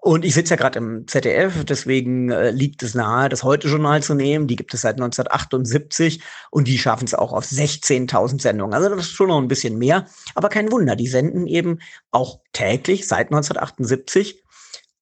Speaker 24: Und ich sitze ja gerade im ZDF, deswegen äh, liegt es nahe, das Heute-Journal zu nehmen. Die gibt es seit 1978 und die schaffen es auch auf 16.000 Sendungen. Also das ist schon noch ein bisschen mehr. Aber kein Wunder, die senden eben auch täglich seit 1978.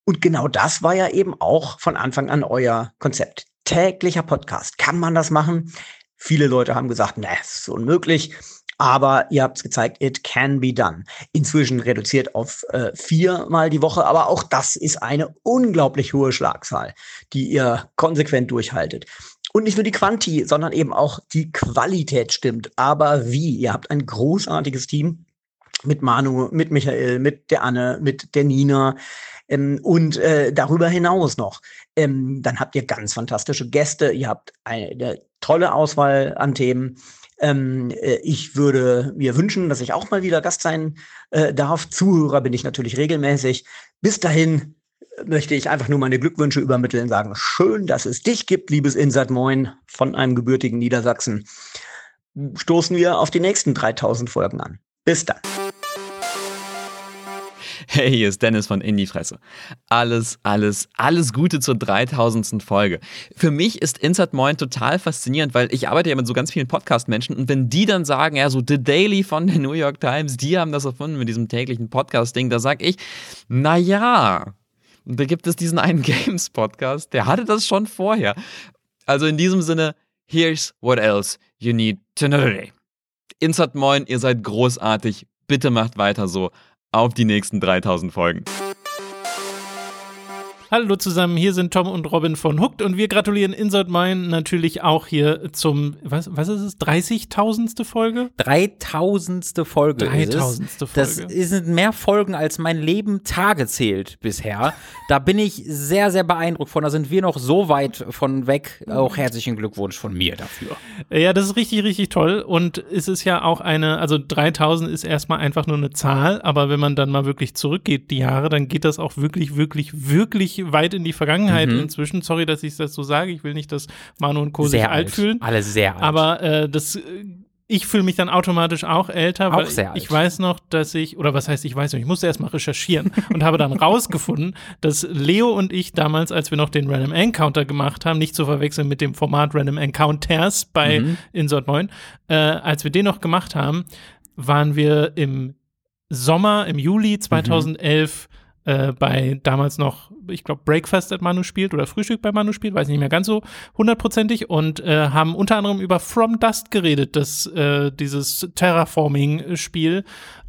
Speaker 24: Und genau das war ja eben auch von Anfang an euer Konzept. Täglicher Podcast. Kann man das machen? Viele Leute haben gesagt, na, ist unmöglich. Aber ihr habt es gezeigt, it can be done. Inzwischen reduziert auf äh, viermal die Woche, aber auch das ist eine unglaublich hohe Schlagzahl, die ihr konsequent durchhaltet. Und nicht nur die Quanti, sondern eben auch die Qualität stimmt. Aber wie? Ihr habt ein großartiges Team mit Manu, mit Michael, mit der Anne, mit der Nina ähm, und äh, darüber hinaus noch. Ähm, dann habt ihr ganz fantastische Gäste. Ihr habt eine tolle Auswahl an Themen. Ähm, äh, ich würde mir wünschen, dass ich auch mal wieder Gast sein äh, darf. Zuhörer bin ich natürlich regelmäßig. Bis dahin möchte ich einfach nur meine Glückwünsche übermitteln, sagen, schön, dass es dich gibt, liebes Insert Moin von einem gebürtigen Niedersachsen. Stoßen wir auf die nächsten 3000 Folgen an. Bis dann.
Speaker 25: Hey, hier ist Dennis von In die Fresse. Alles, alles, alles Gute zur 3000. Folge. Für mich ist Insert Moin total faszinierend, weil ich arbeite ja mit so ganz vielen Podcast-Menschen und wenn die dann sagen, ja, so The Daily von der New York Times, die haben das erfunden mit diesem täglichen Podcast-Ding, da sag ich, naja, da gibt es diesen einen <laughs> Games-Podcast, der hatte das schon vorher. Also in diesem Sinne, here's what else you need to know. Insert Moin, ihr seid großartig. Bitte macht weiter so. Auf die nächsten 3000 Folgen.
Speaker 26: Hallo zusammen, hier sind Tom und Robin von Hooked und wir gratulieren Insert Mine natürlich auch hier zum, was, was ist es, 30.000. Folge?
Speaker 27: 3000. Folge.
Speaker 26: 3000.
Speaker 27: Folge. Das sind mehr Folgen, als mein Leben Tage zählt bisher. da bin ich sehr, sehr beeindruckt von. Da sind wir noch so weit von weg. Auch herzlichen Glückwunsch von mir dafür.
Speaker 26: Ja, das ist richtig, richtig toll und es ist ja auch eine, also 3000 ist erstmal einfach nur eine Zahl, aber wenn man dann mal wirklich zurückgeht, die Jahre, dann geht das auch wirklich, wirklich, wirklich weit in die Vergangenheit mhm. inzwischen. Sorry, dass ich das so sage. Ich will nicht, dass Manu und Co.
Speaker 27: Sehr
Speaker 26: sich
Speaker 27: alt,
Speaker 26: alt fühlen.
Speaker 27: Alle sehr alt.
Speaker 26: Aber äh, das ich fühle mich dann automatisch auch älter,
Speaker 27: auch
Speaker 26: weil
Speaker 27: sehr
Speaker 26: ich, ich weiß noch, dass ich, oder was heißt ich weiß noch, ich musste erstmal recherchieren <laughs> und habe dann rausgefunden, dass Leo und ich damals, als wir noch den Random Encounter gemacht haben, nicht zu verwechseln mit dem Format Random Encounters bei
Speaker 27: Mhm.
Speaker 26: Insert 9, äh, als wir den noch gemacht haben, waren wir im Sommer, im Juli 2011 äh, bei damals noch, ich glaube, Breakfast at Manu spielt oder Frühstück bei Manu spielt, weiß nicht mehr ganz so hundertprozentig und äh, haben unter anderem über From Dust geredet, das, äh, dieses Terraforming-Spiel.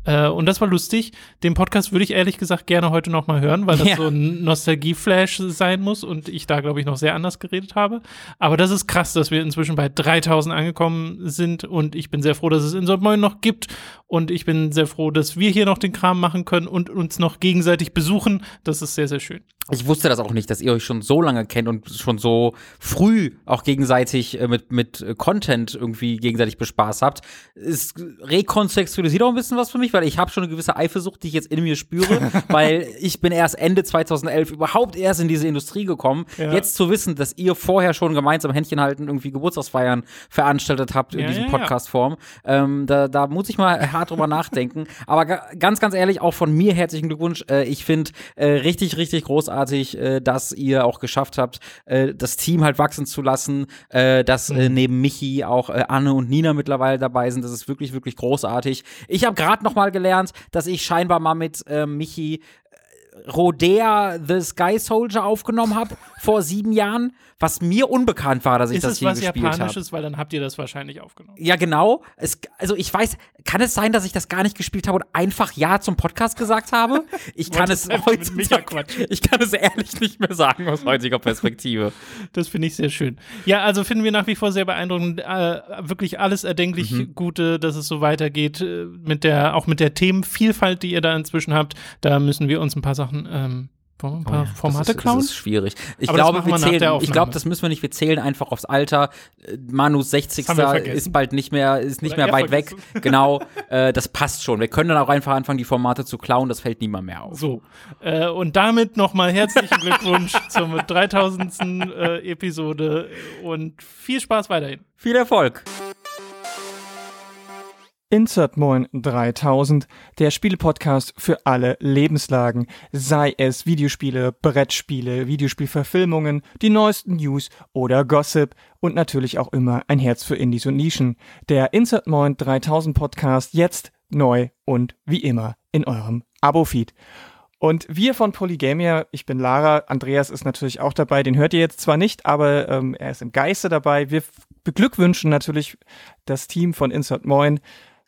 Speaker 26: Äh, und das war lustig. Den Podcast würde ich ehrlich gesagt gerne heute noch mal hören, weil das
Speaker 27: Ja.
Speaker 26: so ein Nostalgie-Flash sein muss und ich da, glaube ich, noch sehr anders geredet habe. Aber das ist krass, dass wir inzwischen bei 3000 angekommen sind und ich bin sehr froh, dass es Insert Moin noch gibt und ich bin sehr froh, dass wir hier noch den Kram machen können und uns noch gegenseitig besuchen. Das ist sehr, sehr schön.
Speaker 27: Ich wusste das auch nicht, dass ihr euch schon so lange kennt und schon so früh auch gegenseitig äh, mit, mit äh, Content irgendwie gegenseitig bespaßt habt. Es rekontextualisiert auch ein bisschen was für mich, weil ich habe schon eine gewisse Eifersucht, die ich jetzt in mir spüre, <laughs> weil ich bin erst Ende 2011 überhaupt erst in diese Industrie gekommen.
Speaker 26: Ja.
Speaker 27: Jetzt zu wissen, dass ihr vorher schon gemeinsam Händchen halten, irgendwie Geburtstagsfeiern veranstaltet habt in
Speaker 26: Ja,
Speaker 27: diesem
Speaker 26: ja.
Speaker 27: Podcast-Form, ähm, da, da muss ich mal <laughs> hart drüber nachdenken. Aber ga ganz, ganz ehrlich, auch von mir herzlichen Glückwunsch. Äh, ich finde richtig, richtig großartig, äh, dass ihr auch geschafft habt, äh, das Team halt wachsen zu lassen, äh, dass
Speaker 26: Mhm.
Speaker 27: äh, neben Michi auch äh, Anne und Nina mittlerweile dabei sind. Das ist wirklich, wirklich großartig. Ich habe gerade noch mal gelernt, dass ich scheinbar mal mit äh, Michi Rodea the Sky Soldier aufgenommen habe <laughs> vor sieben Jahren, was mir unbekannt war, dass ich
Speaker 26: ist
Speaker 27: das hier
Speaker 26: was
Speaker 27: gespielt habe.
Speaker 26: Japanisches, weil dann habt ihr das wahrscheinlich aufgenommen.
Speaker 27: Ja, genau. Es, also ich weiß, kann es sein, dass ich das gar nicht gespielt habe und einfach Ja zum Podcast gesagt habe? Ich kann es heutzutage, ich kann es ehrlich nicht mehr sagen aus heutiger Perspektive.
Speaker 26: Das finde ich sehr schön. Ja, also finden wir nach wie vor sehr beeindruckend. Äh, wirklich alles erdenklich
Speaker 27: Mhm.
Speaker 26: Gute, dass es so weitergeht. Äh, mit der, auch mit der Themenvielfalt, die ihr da inzwischen habt. Da müssen wir uns ein paar Sachen, ähm, wollen wir ein paar Formate
Speaker 27: Oh das ist,
Speaker 26: klauen.
Speaker 27: Das ist schwierig. Ich
Speaker 26: Aber
Speaker 27: glaube, wir zählen, ich glaube, das müssen wir nicht. Wir zählen einfach aufs Alter. Äh, Manus 60.
Speaker 26: Das haben wir vergessen.
Speaker 27: ist bald nicht mehr, ist nicht
Speaker 26: Oder
Speaker 27: mehr weit weg.
Speaker 26: vergessen. <laughs>
Speaker 27: Genau, äh, das passt schon. Wir können dann auch einfach anfangen, die Formate zu klauen. Das fällt niemand mehr auf.
Speaker 26: So, äh, und damit nochmal herzlichen Glückwunsch <laughs> zur 3000. Äh, Episode und viel Spaß weiterhin.
Speaker 27: Viel Erfolg.
Speaker 28: Insert Moin 3000, der Spielepodcast für alle Lebenslagen, sei es Videospiele, Brettspiele, Videospielverfilmungen, die neuesten News oder Gossip und natürlich auch immer ein Herz für Indies und Nischen. Der Insert Moin 3000 Podcast jetzt neu und wie immer in eurem Abo-Feed. Und wir von Polygamia, ich bin Lara, Andreas ist natürlich auch dabei, den hört ihr jetzt zwar nicht, aber ähm, er ist im Geiste dabei. Wir beglückwünschen natürlich das Team von Insert Moin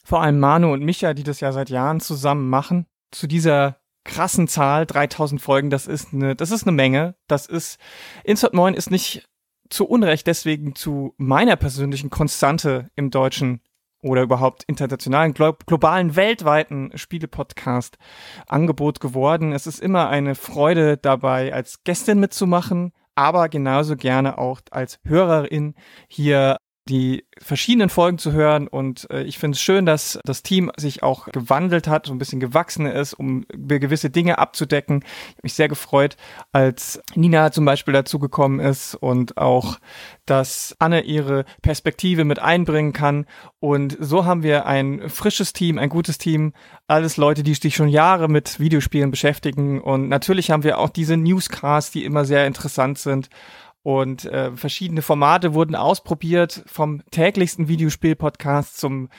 Speaker 28: vor allem Manu und Micha, die das ja seit Jahren zusammen machen, zu dieser krassen Zahl, 3000 Folgen, das ist eine, das ist eine Menge. Das ist, Insert Moin ist nicht zu Unrecht deswegen zu meiner persönlichen Konstante im deutschen oder überhaupt internationalen, glo globalen, weltweiten Spielepodcast Angebot geworden. Es ist immer eine Freude dabei, als Gästin mitzumachen, aber genauso gerne auch als Hörerin hier die verschiedenen Folgen zu hören. Und äh, ich finde es schön, dass das Team sich auch gewandelt hat, so ein bisschen gewachsen ist, um gewisse Dinge abzudecken. Ich habe mich sehr gefreut, als Nina zum Beispiel dazugekommen ist und auch, dass Anne ihre Perspektive mit einbringen kann. Und so haben wir ein frisches Team, ein gutes Team, alles Leute, die sich schon Jahre mit Videospielen beschäftigen. Und natürlich haben wir auch diese Newscasts, die immer sehr interessant sind. Und äh, verschiedene Formate wurden ausprobiert, vom täglichsten Videospiel-Podcast zum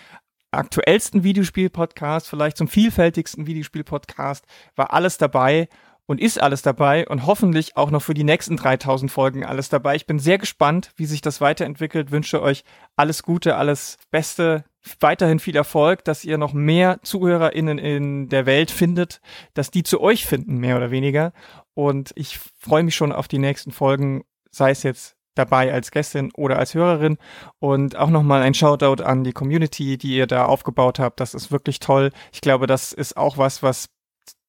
Speaker 28: aktuellsten Videospiel-Podcast, vielleicht zum vielfältigsten Videospiel-Podcast, war alles dabei und ist alles dabei und hoffentlich auch noch für die nächsten 3000 Folgen alles dabei. Ich bin sehr gespannt, wie sich das weiterentwickelt. Wünsche euch alles Gute, alles Beste, weiterhin viel Erfolg, dass ihr noch mehr ZuhörerInnen in der Welt findet, dass die zu euch finden, mehr oder weniger. Und ich freue mich schon auf die nächsten Folgen sei es jetzt dabei als Gästin oder als Hörerin. Und auch nochmal ein Shoutout an die Community, die ihr da aufgebaut habt. Das ist wirklich toll. Ich glaube, das ist auch was, was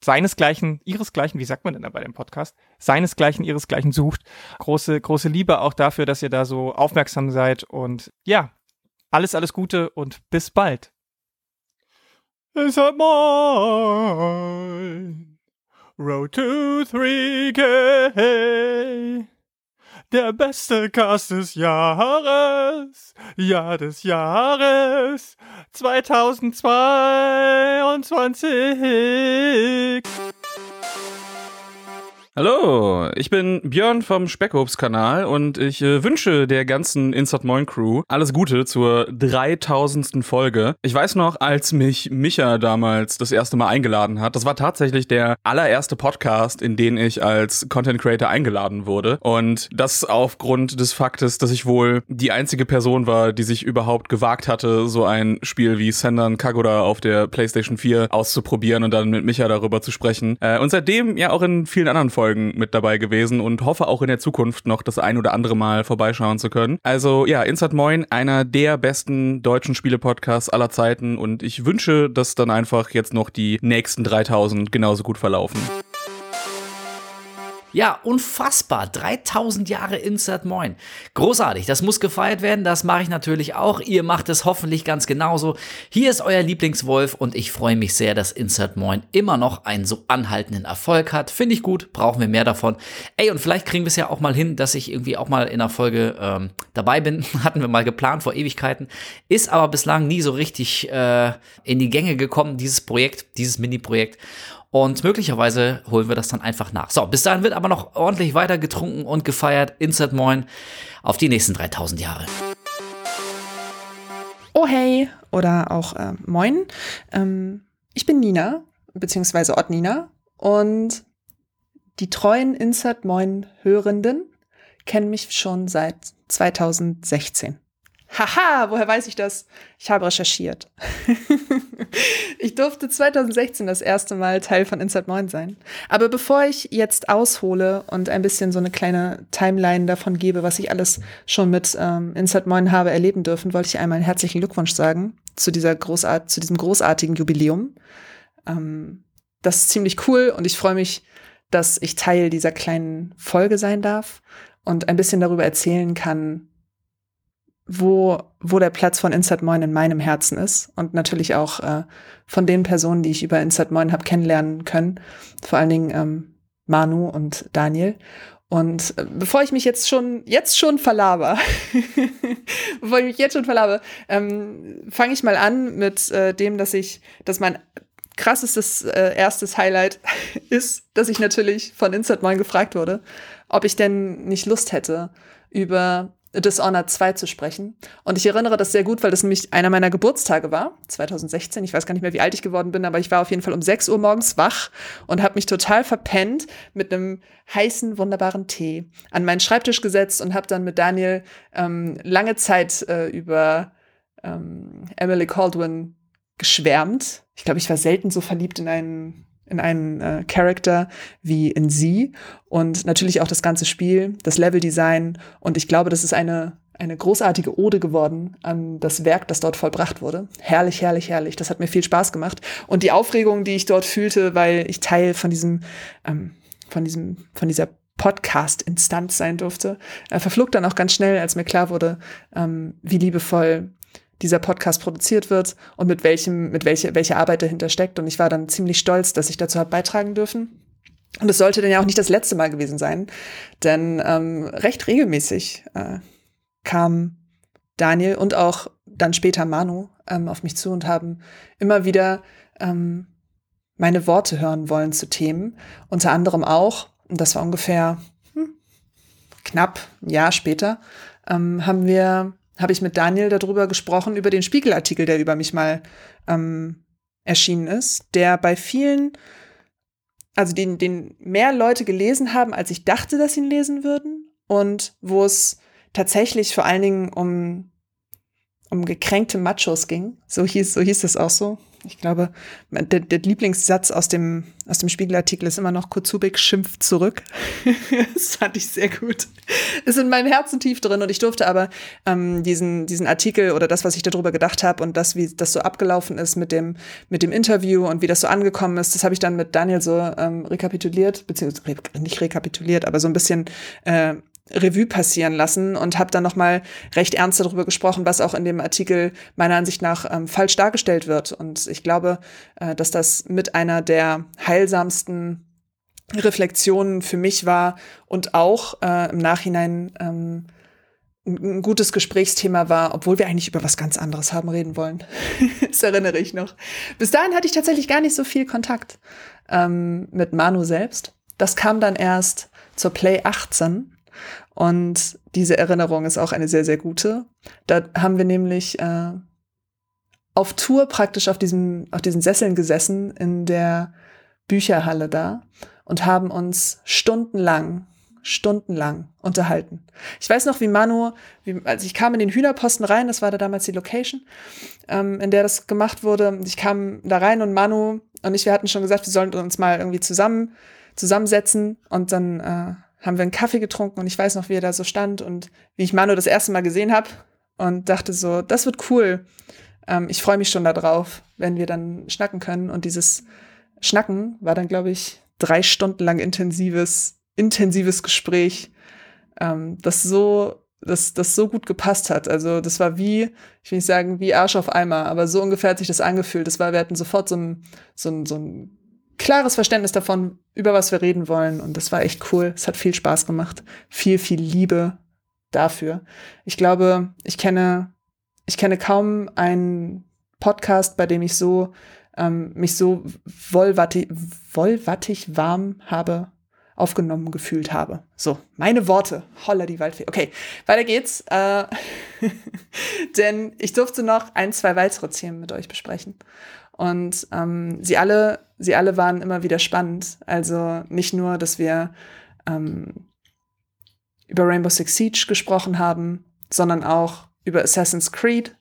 Speaker 28: seinesgleichen, ihresgleichen, wie sagt man denn da bei dem Podcast? Seinesgleichen, ihresgleichen sucht. Große, große Liebe auch dafür, dass ihr da so aufmerksam seid. Und ja, alles, alles Gute und bis bald. Is it mine? Road to 3K. Der beste Cast des Jahres, ja des Jahres 2022.
Speaker 29: Hallo, ich bin Björn vom Speckobst-Kanal und ich äh, wünsche der ganzen Insert Moin Crew alles Gute zur 3000. Folge. Ich weiß noch, als mich Micha damals das erste Mal eingeladen hat, das war tatsächlich der allererste Podcast, in den ich als Content Creator eingeladen wurde. Und das aufgrund des Faktes, dass ich wohl die einzige Person war, die sich überhaupt gewagt hatte, so ein Spiel wie Sendan Kagura auf der PlayStation 4 auszuprobieren und dann mit Micha darüber zu sprechen. Äh, und seitdem ja auch in vielen anderen Folgen Folgen mit dabei gewesen und hoffe auch in der Zukunft noch das ein oder andere Mal vorbeischauen zu können. Also ja, Insert Moin, einer der besten deutschen Spiele-Podcasts aller Zeiten und ich wünsche, dass dann einfach jetzt noch die nächsten 3000 genauso gut verlaufen.
Speaker 30: Ja, unfassbar. 3000 Jahre Insert Moin. Großartig. Das muss gefeiert werden. Das mache ich natürlich auch. Ihr macht es hoffentlich ganz genauso. Hier ist euer Lieblingswolf und ich freue mich sehr, dass Insert Moin immer noch einen so anhaltenden Erfolg hat. Finde ich gut. Brauchen wir mehr davon. Ey, und vielleicht kriegen wir es ja auch mal hin, dass ich irgendwie auch mal in einer Folge ähm, dabei bin. <laughs> Hatten wir mal geplant vor Ewigkeiten. Ist aber bislang nie so richtig äh, in die Gänge gekommen, dieses Projekt, dieses Mini-Projekt. Und möglicherweise holen wir das dann einfach nach. So, bis dahin wird aber noch ordentlich weiter getrunken und gefeiert. Insert Moin auf die nächsten 3000 Jahre.
Speaker 31: Oh hey oder auch äh, Moin. Ähm, ich bin Nina, beziehungsweise Ott Nina. Und die treuen Insert Moin Hörenden kennen mich schon seit 2016. Haha, woher weiß ich das? Ich habe recherchiert. <laughs> ich durfte 2016 das erste Mal Teil von Inside Moin sein. Aber bevor ich jetzt aushole und ein bisschen so eine kleine Timeline davon gebe, was ich alles schon mit ähm, Inside Moin habe erleben dürfen, wollte ich einmal einen herzlichen Glückwunsch sagen zu, dieser Großart zu diesem großartigen Jubiläum. Ähm, das ist ziemlich cool und ich freue mich, dass ich Teil dieser kleinen Folge sein darf und ein bisschen darüber erzählen kann, wo, wo der Platz von Insert Moin in meinem Herzen ist und natürlich auch äh, von den Personen, die ich über Insert Moin habe kennenlernen können, vor allen Dingen ähm, Manu und Daniel. Und äh, bevor ich mich jetzt schon, jetzt schon verlaber, <laughs> bevor ich mich jetzt schon verlabe, ähm, fange ich mal an mit äh, dem, dass ich, dass mein krassestes äh, erstes Highlight <laughs> ist, dass ich natürlich von Insert Moin gefragt wurde, ob ich denn nicht Lust hätte, über Dishonored 2 zu sprechen. Und ich erinnere das sehr gut, weil das nämlich einer meiner Geburtstage war, 2016. Ich weiß gar nicht mehr, wie alt ich geworden bin, aber ich war auf jeden Fall um 6 Uhr morgens wach und habe mich total verpennt mit einem heißen, wunderbaren Tee an meinen Schreibtisch gesetzt und habe dann mit Daniel ähm, lange Zeit äh, über ähm, Emily Caldwin geschwärmt. Ich glaube, ich war selten so verliebt in einen in einen äh, Charakter wie in sie und natürlich auch das ganze Spiel, das Leveldesign und ich glaube, das ist eine eine großartige Ode geworden an das Werk, das dort vollbracht wurde. Herrlich, herrlich, herrlich. Das hat mir viel Spaß gemacht. Und die Aufregung, die ich dort fühlte, weil ich Teil von diesem, ähm, von diesem, von dieser Podcast-Instanz sein durfte, äh, verflog dann auch ganz schnell, als mir klar wurde, ähm, wie liebevoll dieser Podcast produziert wird und mit welchem, mit welcher, welche Arbeit dahinter steckt. Und ich war dann ziemlich stolz, dass ich dazu habe beitragen dürfen. Und es sollte dann ja auch nicht das letzte Mal gewesen sein, denn ähm, recht regelmäßig äh, kam Daniel und auch dann später Manu ähm, auf mich zu und haben immer wieder ähm, meine Worte hören wollen zu Themen. Unter anderem auch, und das war ungefähr hm, knapp ein Jahr später, ähm, haben wir, habe ich mit Daniel darüber gesprochen, über den Spiegelartikel, der über mich mal ähm, erschienen ist, der bei vielen, also den, den mehr Leute gelesen haben, als ich dachte, dass sie ihn lesen würden. Und wo es tatsächlich vor allen Dingen um, um gekränkte Machos ging. So hieß, so hieß es auch so. Ich glaube, der, der Lieblingssatz aus dem, aus dem Spiegelartikel ist immer noch Kutsubik schimpft zurück. <laughs> das fand ich sehr gut. Ist in meinem Herzen tief drin und ich durfte aber ähm, diesen, diesen Artikel oder das, was ich darüber gedacht habe und das, wie das so abgelaufen ist mit dem, mit dem Interview und wie das so angekommen ist, das habe ich dann mit Daniel so ähm, rekapituliert, beziehungsweise nicht rekapituliert, aber so ein bisschen äh, Revue passieren lassen und habe dann nochmal recht ernst darüber gesprochen, was auch in dem Artikel meiner Ansicht nach ähm, falsch dargestellt wird. Und ich glaube, äh, dass das mit einer der heilsamsten Reflexionen für mich war und auch äh, im Nachhinein ähm, ein gutes Gesprächsthema war, obwohl wir eigentlich über was ganz anderes haben reden wollen. <laughs> das erinnere ich noch. Bis dahin hatte ich tatsächlich gar nicht so viel Kontakt ähm, mit Manu selbst. Das kam dann erst zur Play 18 und diese Erinnerung ist auch eine sehr, sehr gute. Da haben wir nämlich äh, auf Tour praktisch auf, diesem, auf diesen Sesseln gesessen in der Bücherhalle da und haben uns stundenlang, stundenlang unterhalten. Ich weiß noch, wie Manu, wie, als ich kam in den Hühnerposten rein, das war da damals die Location, ähm, in der das gemacht wurde. Ich kam da rein und Manu und ich, wir hatten schon gesagt, wir sollen uns mal irgendwie zusammen, zusammensetzen und dann äh, haben wir einen Kaffee getrunken und ich weiß noch, wie er da so stand und wie ich Manu das erste Mal gesehen habe und dachte so, das wird cool. Ähm, ich freue mich schon darauf, wenn wir dann schnacken können. Und dieses Schnacken war dann, glaube ich, drei Stunden lang intensives, intensives Gespräch, ähm, das so das, das so gut gepasst hat. Also das war wie, ich will nicht sagen, wie Arsch auf Eimer, aber so ungefähr hat sich das angefühlt. Das war, wir hatten sofort so ein, so ein, so ein klares Verständnis davon, über was wir reden wollen. Und das war echt cool. Es hat viel Spaß gemacht. Viel, viel Liebe dafür. Ich glaube, ich kenne, ich kenne kaum einen Podcast, bei dem ich so ähm, mich so wollwattig, wollwattig warm habe aufgenommen gefühlt habe. So, meine Worte. Holla die Waldfee. Okay, weiter geht's. Äh, <laughs> denn ich durfte noch ein, zwei weitere Themen mit euch besprechen. Und ähm, sie alle, sie alle waren immer wieder spannend. Also nicht nur, dass wir ähm, über Rainbow Six Siege gesprochen haben, sondern auch über Assassin's Creed.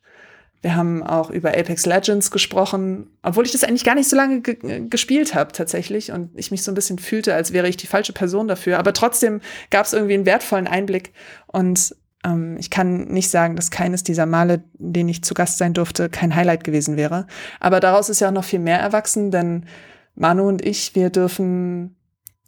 Speaker 31: Wir haben auch über Apex Legends gesprochen, obwohl ich das eigentlich gar nicht so lange ge gespielt habe tatsächlich und ich mich so ein bisschen fühlte, als wäre ich die falsche Person dafür. Aber trotzdem gab es irgendwie einen wertvollen Einblick und ähm, ich kann nicht sagen, dass keines dieser Male, in denen ich zu Gast sein durfte, kein Highlight gewesen wäre. Aber daraus ist ja auch noch viel mehr erwachsen, denn Manu und ich, wir dürfen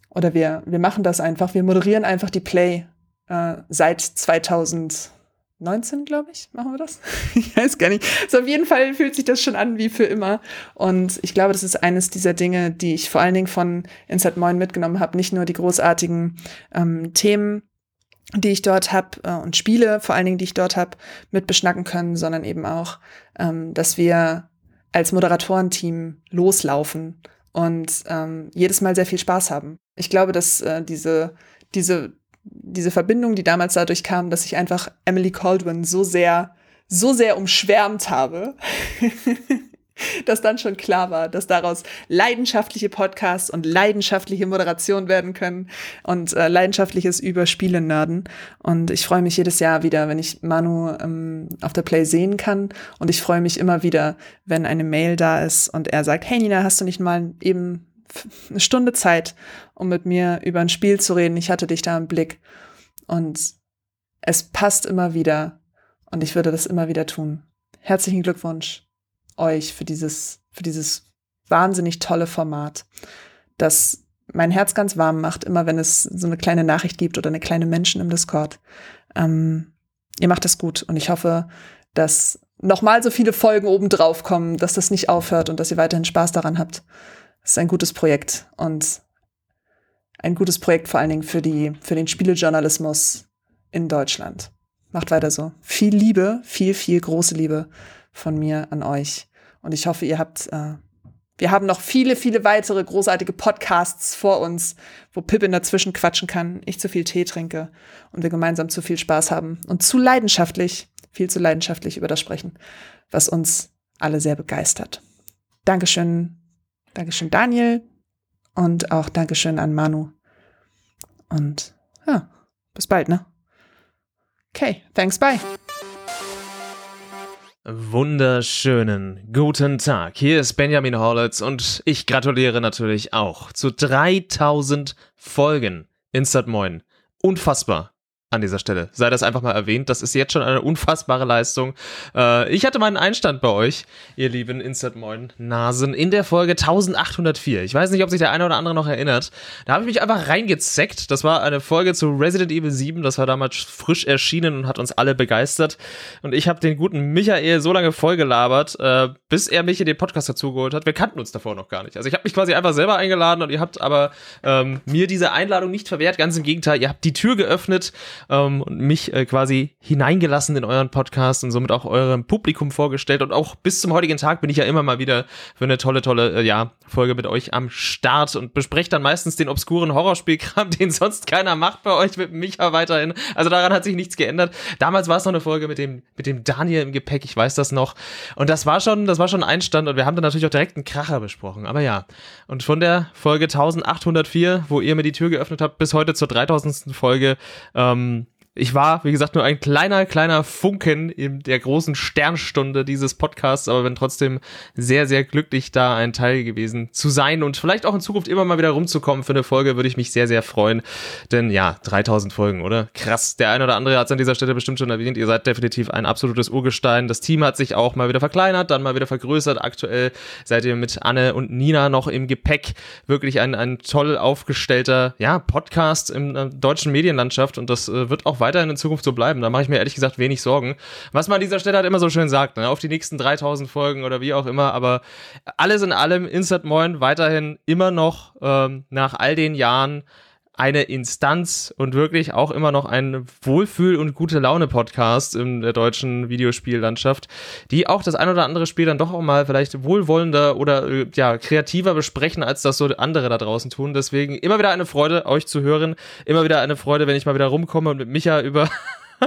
Speaker 31: oder wir, wir machen das einfach, wir moderieren einfach die Play äh, seit 2019, glaube ich, machen wir das. <laughs> ich weiß gar nicht. Also auf jeden Fall fühlt sich das schon an wie für immer. Und ich glaube, das ist eines dieser Dinge, die ich vor allen Dingen von Inside Moin mitgenommen habe. Nicht nur die großartigen ähm, Themen, die ich dort habe äh, und Spiele, vor allen Dingen, die ich dort habe, mit beschnacken können, sondern eben auch, ähm, dass wir als Moderatorenteam loslaufen und ähm, jedes Mal sehr viel Spaß haben. Ich glaube, dass äh, diese, diese, diese Verbindung, die damals dadurch kam, dass ich einfach Emily Caldwin so sehr, so sehr umschwärmt habe, <laughs> <laughs> dass dann schon klar war, dass daraus leidenschaftliche Podcasts und leidenschaftliche Moderation werden können und äh, leidenschaftliches über Spiele nerden. Und ich freue mich jedes Jahr wieder, wenn ich Manu ähm, auf der Play sehen kann. Und ich freue mich immer wieder, wenn eine Mail da ist und er sagt, hey Nina, hast du nicht mal eben eine Stunde Zeit, um mit mir über ein Spiel zu reden? Ich hatte dich da im Blick. Und es passt immer wieder. Und ich würde das immer wieder tun. Herzlichen Glückwunsch euch für dieses, für dieses wahnsinnig tolle Format, das mein Herz ganz warm macht, immer wenn es so eine kleine Nachricht gibt oder eine kleine Menschen im Discord. Ähm, ihr macht das gut und ich hoffe, dass nochmal so viele Folgen obendrauf kommen, dass das nicht aufhört und dass ihr weiterhin Spaß daran habt. Es ist ein gutes Projekt und ein gutes Projekt vor allen Dingen für die, für den Spielejournalismus in Deutschland. Macht weiter so. Viel Liebe, viel, viel große Liebe von mir an euch. Und ich hoffe, ihr habt, äh, wir haben noch viele, viele weitere großartige Podcasts vor uns, wo Pippin dazwischen quatschen kann, ich zu viel Tee trinke und wir gemeinsam zu viel Spaß haben und zu leidenschaftlich, viel zu leidenschaftlich über das sprechen, was uns alle sehr begeistert. Dankeschön, Dankeschön Daniel und auch Dankeschön an Manu. Und ja, bis bald, ne? Okay, thanks, bye.
Speaker 32: Wunderschönen guten Tag. Hier ist Benjamin Horlitz und ich gratuliere natürlich auch zu 3000 Folgen Instant Moin. Unfassbar an dieser Stelle. Sei das einfach mal erwähnt. Das ist jetzt schon eine unfassbare Leistung. Äh, ich hatte meinen Einstand bei euch, ihr lieben Instant Moin Nasen, in der Folge 1804. Ich weiß nicht, ob sich der eine oder andere noch erinnert. Da habe ich mich einfach reingezeckt. Das war eine Folge zu Resident Evil 7. Das war damals frisch erschienen und hat uns alle begeistert. Und ich habe den guten Michael so lange vollgelabert, äh, bis er mich in den Podcast dazugeholt hat. Wir kannten uns davor noch gar nicht. Also ich habe mich quasi einfach selber eingeladen und ihr habt aber ähm, mir diese Einladung nicht verwehrt. Ganz im Gegenteil, ihr habt die Tür geöffnet ähm, und mich äh, quasi hineingelassen in euren Podcast und somit auch eurem Publikum vorgestellt. Und auch bis zum heutigen Tag bin ich ja immer mal wieder für eine tolle, tolle, äh, ja, Folge mit euch am Start und bespreche dann meistens den obskuren Horrorspielkram, <laughs> den sonst keiner macht bei euch mit Micha weiterhin. Also daran hat sich nichts geändert. Damals war es noch eine Folge mit dem, mit dem Daniel im Gepäck, ich weiß das noch. Und das war schon, das war schon ein Einstand und wir haben dann natürlich auch direkt einen Kracher besprochen. Aber ja. Und von der Folge 1804, wo ihr mir die Tür geöffnet habt, bis heute zur 3000. Folge, ähm, ich war, wie gesagt, nur ein kleiner, kleiner Funken in der großen Sternstunde dieses Podcasts, aber bin trotzdem sehr, sehr glücklich, da ein Teil gewesen zu sein und vielleicht auch in Zukunft immer mal wieder rumzukommen. Für eine Folge würde ich mich sehr, sehr freuen. Denn ja, 3000 Folgen, oder? Krass. Der eine oder andere hat es an dieser Stelle bestimmt schon erwähnt. Ihr seid definitiv ein absolutes Urgestein. Das Team hat sich auch mal wieder verkleinert, dann mal wieder vergrößert. Aktuell seid ihr mit Anne und Nina noch im Gepäck. Wirklich ein, ein toll aufgestellter, ja, Podcast in der deutschen Medienlandschaft und das äh, wird auch weiterhin in Zukunft so bleiben. Da mache ich mir ehrlich gesagt wenig Sorgen. Was man an dieser Stelle halt immer so schön sagt, ne? auf die nächsten 3000 Folgen oder wie auch immer. Aber alles in allem, Insert Moin weiterhin immer noch ähm, nach all den Jahren eine Instanz und wirklich auch immer noch ein Wohlfühl- und gute Laune-Podcast in der deutschen Videospiellandschaft, die auch das ein oder andere Spiel dann doch auch mal vielleicht wohlwollender oder äh, ja, kreativer besprechen, als das so andere da draußen tun. Deswegen immer wieder eine Freude, euch zu hören. Immer wieder eine Freude, wenn ich mal wieder rumkomme und mit Micha über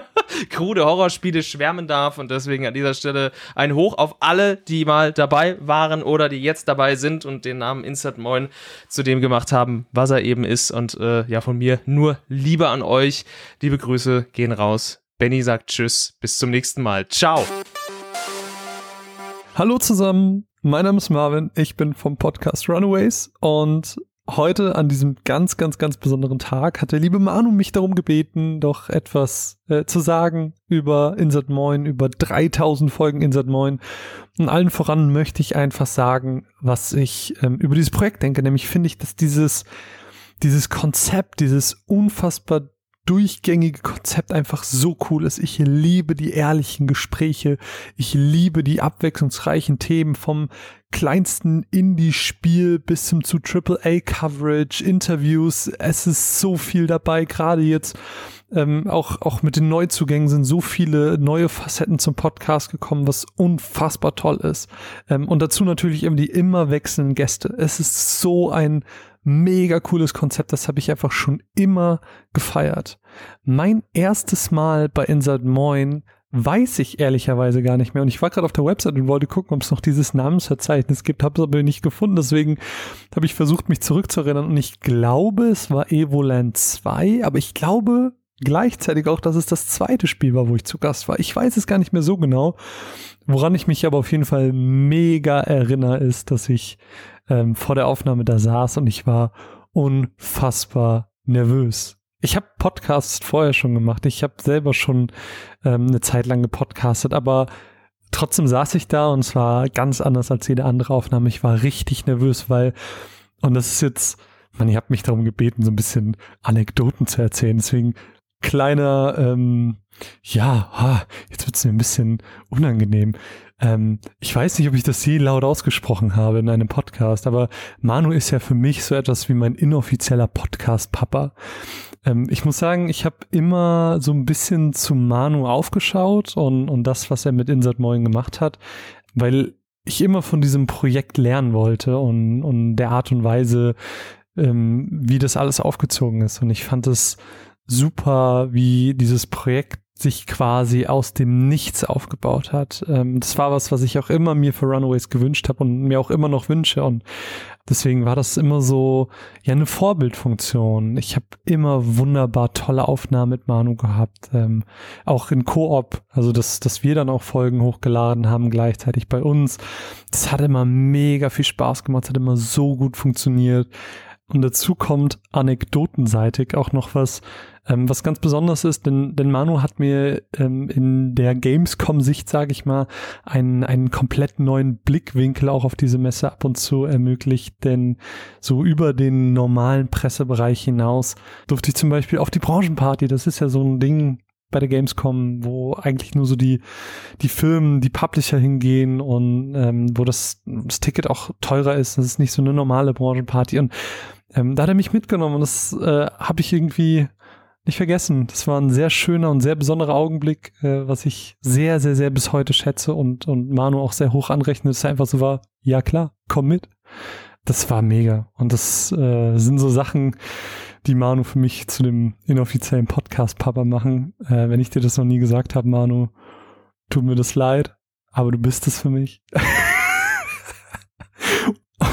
Speaker 32: <laughs> krude Horrorspiele schwärmen darf. Und deswegen an dieser Stelle ein Hoch auf alle, die mal dabei waren oder die jetzt dabei sind und den Namen Insert Moin zu dem gemacht haben, was er eben ist. Und äh, ja, von mir nur Liebe an euch. Liebe Grüße gehen raus. Benny sagt Tschüss. Bis zum nächsten Mal. Ciao.
Speaker 33: Hallo zusammen. Mein Name ist Marvin. Ich bin vom Podcast Runaways und heute an diesem ganz, ganz, ganz besonderen Tag hat der liebe Manu mich darum gebeten, doch etwas äh, zu sagen über Insert Moin, über 3000 Folgen Insert Moin. Und allen voran möchte ich einfach sagen, was ich ähm, über dieses Projekt denke. Nämlich finde ich, dass dieses, dieses Konzept, dieses unfassbar durchgängige Konzept einfach so cool ist. Ich liebe die ehrlichen Gespräche. Ich liebe die abwechslungsreichen Themen vom kleinsten Indie-Spiel bis zum zu AAA-Coverage, Interviews. Es ist so viel dabei, gerade jetzt. Ähm, auch, auch mit den Neuzugängen sind so viele neue Facetten zum Podcast gekommen, was unfassbar toll ist. Ähm, und dazu natürlich eben die immer wechselnden Gäste. Es ist so ein mega cooles Konzept, das habe ich einfach schon immer gefeiert. Mein erstes Mal bei Insert Moin weiß ich ehrlicherweise gar nicht mehr. Und ich war gerade auf der Website und wollte gucken, ob es noch dieses Namensverzeichnis gibt, habe es aber nicht gefunden. Deswegen habe ich versucht, mich zurückzuerinnern. Und ich glaube, es war Evoland 2, aber ich glaube gleichzeitig auch, dass es das zweite Spiel war, wo ich zu Gast war. Ich weiß es gar nicht mehr so genau. Woran ich mich aber auf jeden Fall mega erinnere, ist, dass ich ähm, vor der Aufnahme da saß und ich war unfassbar nervös. Ich habe Podcasts vorher schon gemacht. Ich habe selber schon ähm, eine Zeit lang gepodcastet, aber trotzdem saß ich da und es war ganz anders als jede andere Aufnahme. Ich war richtig nervös, weil, und das ist jetzt, man, ihr habt mich darum gebeten, so ein bisschen Anekdoten zu erzählen. Deswegen kleiner, ähm, ja, ha, jetzt wird's mir ein bisschen unangenehm. Ähm, ich weiß nicht, ob ich das je laut ausgesprochen habe in einem Podcast, aber Manu ist ja für mich so etwas wie mein inoffizieller Podcast-Papa. Ähm, ich muss sagen, ich habe immer so ein bisschen zu Manu aufgeschaut und, und das, was er mit Insert Moin gemacht hat, weil ich immer von diesem Projekt lernen wollte und, und der Art und Weise, ähm, wie das alles aufgezogen ist. Und ich fand es super, wie dieses Projekt sich quasi aus dem Nichts aufgebaut hat. Ähm, das war was, was ich auch immer mir für Runaways gewünscht habe und mir auch immer noch wünsche. Und deswegen war das immer so, ja, eine Vorbildfunktion. Ich habe immer wunderbar tolle Aufnahmen mit Manu gehabt. Ähm, auch in Koop, also dass, dass wir dann auch Folgen hochgeladen haben gleichzeitig bei uns. Das hat immer mega viel Spaß gemacht, hat immer so gut funktioniert. Und dazu kommt anekdotenseitig auch noch was, ähm, was ganz besonders ist, denn, denn Manu hat mir ähm, in der Gamescom-Sicht, sage ich mal, einen, einen komplett neuen Blickwinkel auch auf diese Messe ab und zu ermöglicht. Denn so über den normalen Pressebereich hinaus durfte ich zum Beispiel auf die Branchenparty, das ist ja so ein Ding, bei der Gamescom, wo eigentlich nur so die, die Firmen, die Publisher hingehen und ähm, wo das, das Ticket auch teurer ist. Das ist nicht so eine normale Branchenparty. Und ähm, da hat er mich mitgenommen und das äh, habe ich irgendwie nicht vergessen. Das war ein sehr schöner und sehr besonderer Augenblick, äh, was ich sehr, sehr, sehr bis heute schätze und, und Manu auch sehr hoch anrechnet, dass er einfach so war, ja klar, komm mit. Das war mega. Und das äh, sind so Sachen, die Manu für mich zu dem inoffiziellen Podcast-Papa machen. Äh, wenn ich dir das noch nie gesagt habe, Manu, tut mir das leid, aber du bist es für mich. <laughs>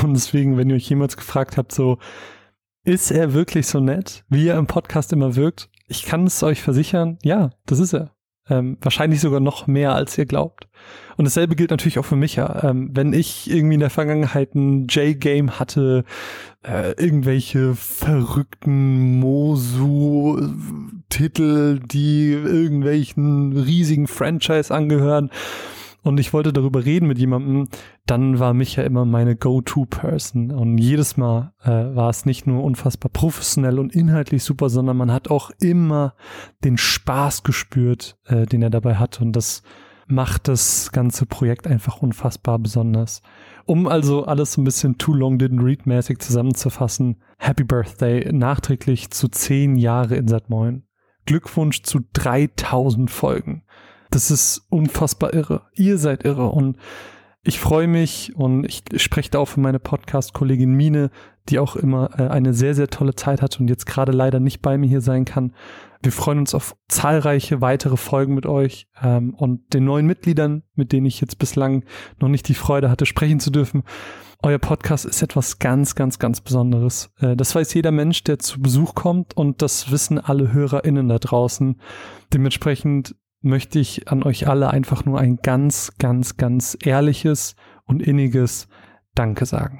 Speaker 33: Und deswegen, wenn ihr euch jemals gefragt habt, so, ist er wirklich so nett, wie er im Podcast immer wirkt? Ich kann es euch versichern, ja, das ist er. Ähm, wahrscheinlich sogar noch mehr, als ihr glaubt. Und dasselbe gilt natürlich auch für mich. Ja. Ähm, wenn ich irgendwie in der Vergangenheit ein J-Game hatte, äh, irgendwelche verrückten Mosu-Titel, die irgendwelchen riesigen Franchise angehören, und ich wollte darüber reden mit jemandem, dann war Micha immer meine Go-To-Person. Und jedes Mal äh, war es nicht nur unfassbar professionell und inhaltlich super, sondern man hat auch immer den Spaß gespürt, äh, den er dabei hat. Und das macht das ganze Projekt einfach unfassbar besonders. Um also alles so ein bisschen too long didn't read mäßig zusammenzufassen, Happy Birthday nachträglich zu zehn Jahre in Moin. Glückwunsch zu 3000 Folgen. Das ist unfassbar irre. Ihr seid irre und ich freue mich und ich spreche da auch für meine Podcast-Kollegin Mine, die auch immer äh, eine sehr, sehr tolle Zeit hat und jetzt gerade leider nicht bei mir hier sein kann. Wir freuen uns auf zahlreiche weitere Folgen mit euch ähm, und den neuen Mitgliedern, mit denen ich jetzt bislang noch nicht die Freude hatte, sprechen zu dürfen. Euer Podcast ist etwas ganz, ganz, ganz Besonderes. Äh, das weiß jeder Mensch, der zu Besuch kommt und das wissen alle HörerInnen da draußen. Dementsprechend möchte ich an euch alle einfach nur ein ganz, ganz, ganz ehrliches und inniges Danke sagen.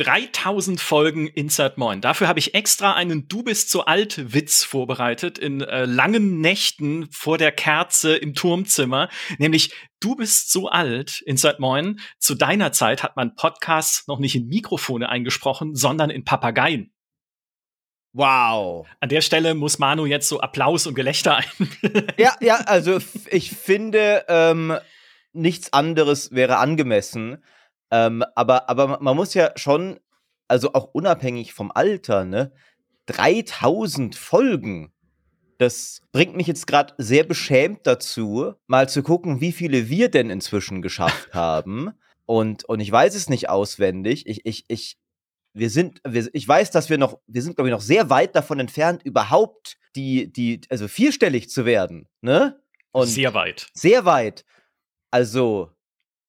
Speaker 34: 3000 Folgen Insert Moin. Dafür habe ich extra einen Du bist zu alt Witz vorbereitet in äh, langen Nächten vor der Kerze im Turmzimmer. Nämlich Du bist so alt, Insert Moin. Zu deiner Zeit hat man Podcasts noch nicht in Mikrofone eingesprochen, sondern in Papageien.
Speaker 35: Wow.
Speaker 34: An der Stelle muss Manu jetzt so Applaus und Gelächter <laughs> ein.
Speaker 35: ja, ja, also ich finde, ähm, nichts anderes wäre angemessen. Ähm, aber, aber man muss ja schon, also auch unabhängig vom Alter, ne? 3000 Folgen. Das bringt mich jetzt gerade sehr beschämt dazu, mal zu gucken, wie viele wir denn inzwischen geschafft haben. Und, und ich weiß es nicht auswendig. Ich, ich, ich wir sind, wir, ich weiß, dass wir noch, wir sind, glaube ich, noch sehr weit davon entfernt, überhaupt die, die, also vierstellig zu werden, ne? Und
Speaker 34: Sehr weit.
Speaker 35: Sehr weit. Also,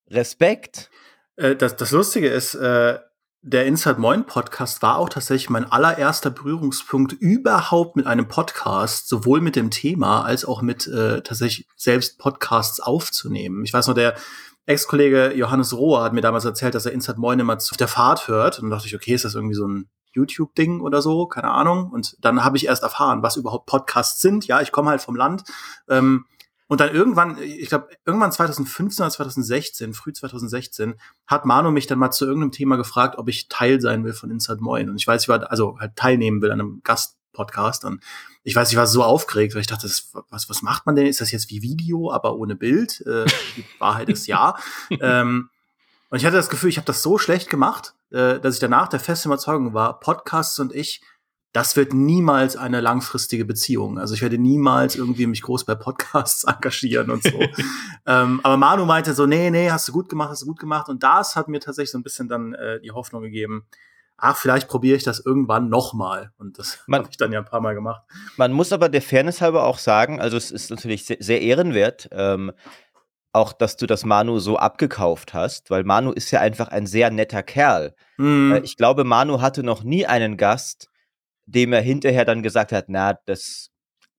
Speaker 35: Respekt.
Speaker 36: Äh, das, das Lustige ist, äh, der Inside Moin Podcast war auch tatsächlich mein allererster Berührungspunkt überhaupt mit einem Podcast, sowohl mit dem Thema als auch mit äh, tatsächlich selbst Podcasts aufzunehmen. Ich weiß noch, der Ex-Kollege Johannes Rohr hat mir damals erzählt, dass er Inside Moin immer auf der Fahrt hört. Und dann dachte ich, okay, ist das irgendwie so ein YouTube-Ding oder so? Keine Ahnung. Und dann habe ich erst erfahren, was überhaupt Podcasts sind. Ja, ich komme halt vom Land. Ähm, und dann irgendwann, ich glaube, irgendwann 2015 oder 2016, früh 2016, hat Manu mich dann mal zu irgendeinem Thema gefragt, ob ich Teil sein will von Inside Moin. Und ich weiß, ich war, also halt teilnehmen will an einem Gastpodcast. Und ich weiß, ich war so aufgeregt, weil ich dachte, das, was, was macht man denn? Ist das jetzt wie Video, aber ohne Bild? Äh, die <laughs> Wahrheit ist ja. ähm, und ich hatte das Gefühl, ich habe das so schlecht gemacht, äh, dass ich danach der festen Überzeugung war, Podcasts und ich das wird niemals eine langfristige Beziehung. Also ich werde niemals irgendwie mich groß bei Podcasts <laughs> engagieren und so. <laughs> ähm, aber Manu meinte so, nee, nee, hast du gut gemacht, hast du gut gemacht. Und das hat mir tatsächlich so ein bisschen dann äh, die Hoffnung gegeben, ach, vielleicht probiere ich das irgendwann nochmal. Und das habe ich dann ja ein paar Mal gemacht.
Speaker 35: Man muss aber der Fairness halber auch sagen, also es ist natürlich sehr, sehr ehrenwert, ähm, auch, dass du das Manu so abgekauft hast, weil Manu ist ja einfach ein sehr netter Kerl.
Speaker 36: Mhm.
Speaker 35: Äh, ich glaube, Manu hatte noch nie einen Gast, dem er hinterher dann gesagt hat, na, das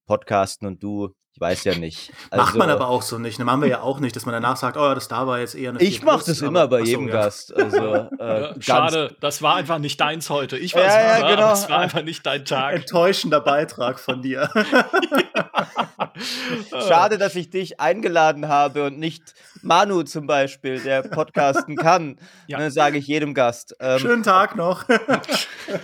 Speaker 35: Podcasten und du, ich weiß ja nicht. <laughs>
Speaker 36: Macht man
Speaker 35: Also-
Speaker 36: aber auch so nicht. Ne? Machen wir ja auch nicht, dass man danach sagt, oh, das da war jetzt eher eine
Speaker 35: Ich
Speaker 36: 4
Speaker 35: mach
Speaker 36: plus,
Speaker 35: das immer bei
Speaker 36: so,
Speaker 35: jedem
Speaker 36: ja.
Speaker 35: Gast. Also, <laughs> äh,
Speaker 34: Ja, Schade, das war einfach nicht deins heute. Ich weiß
Speaker 35: Ja, ja,
Speaker 34: nicht,
Speaker 35: genau.
Speaker 34: es war einfach nicht dein Tag.
Speaker 36: Enttäuschender Beitrag von dir. <laughs>
Speaker 35: Schade, dass ich dich eingeladen habe und nicht Manu zum Beispiel, der podcasten kann. Ne, sage ich jedem Gast. Ähm,
Speaker 36: Schönen Tag noch.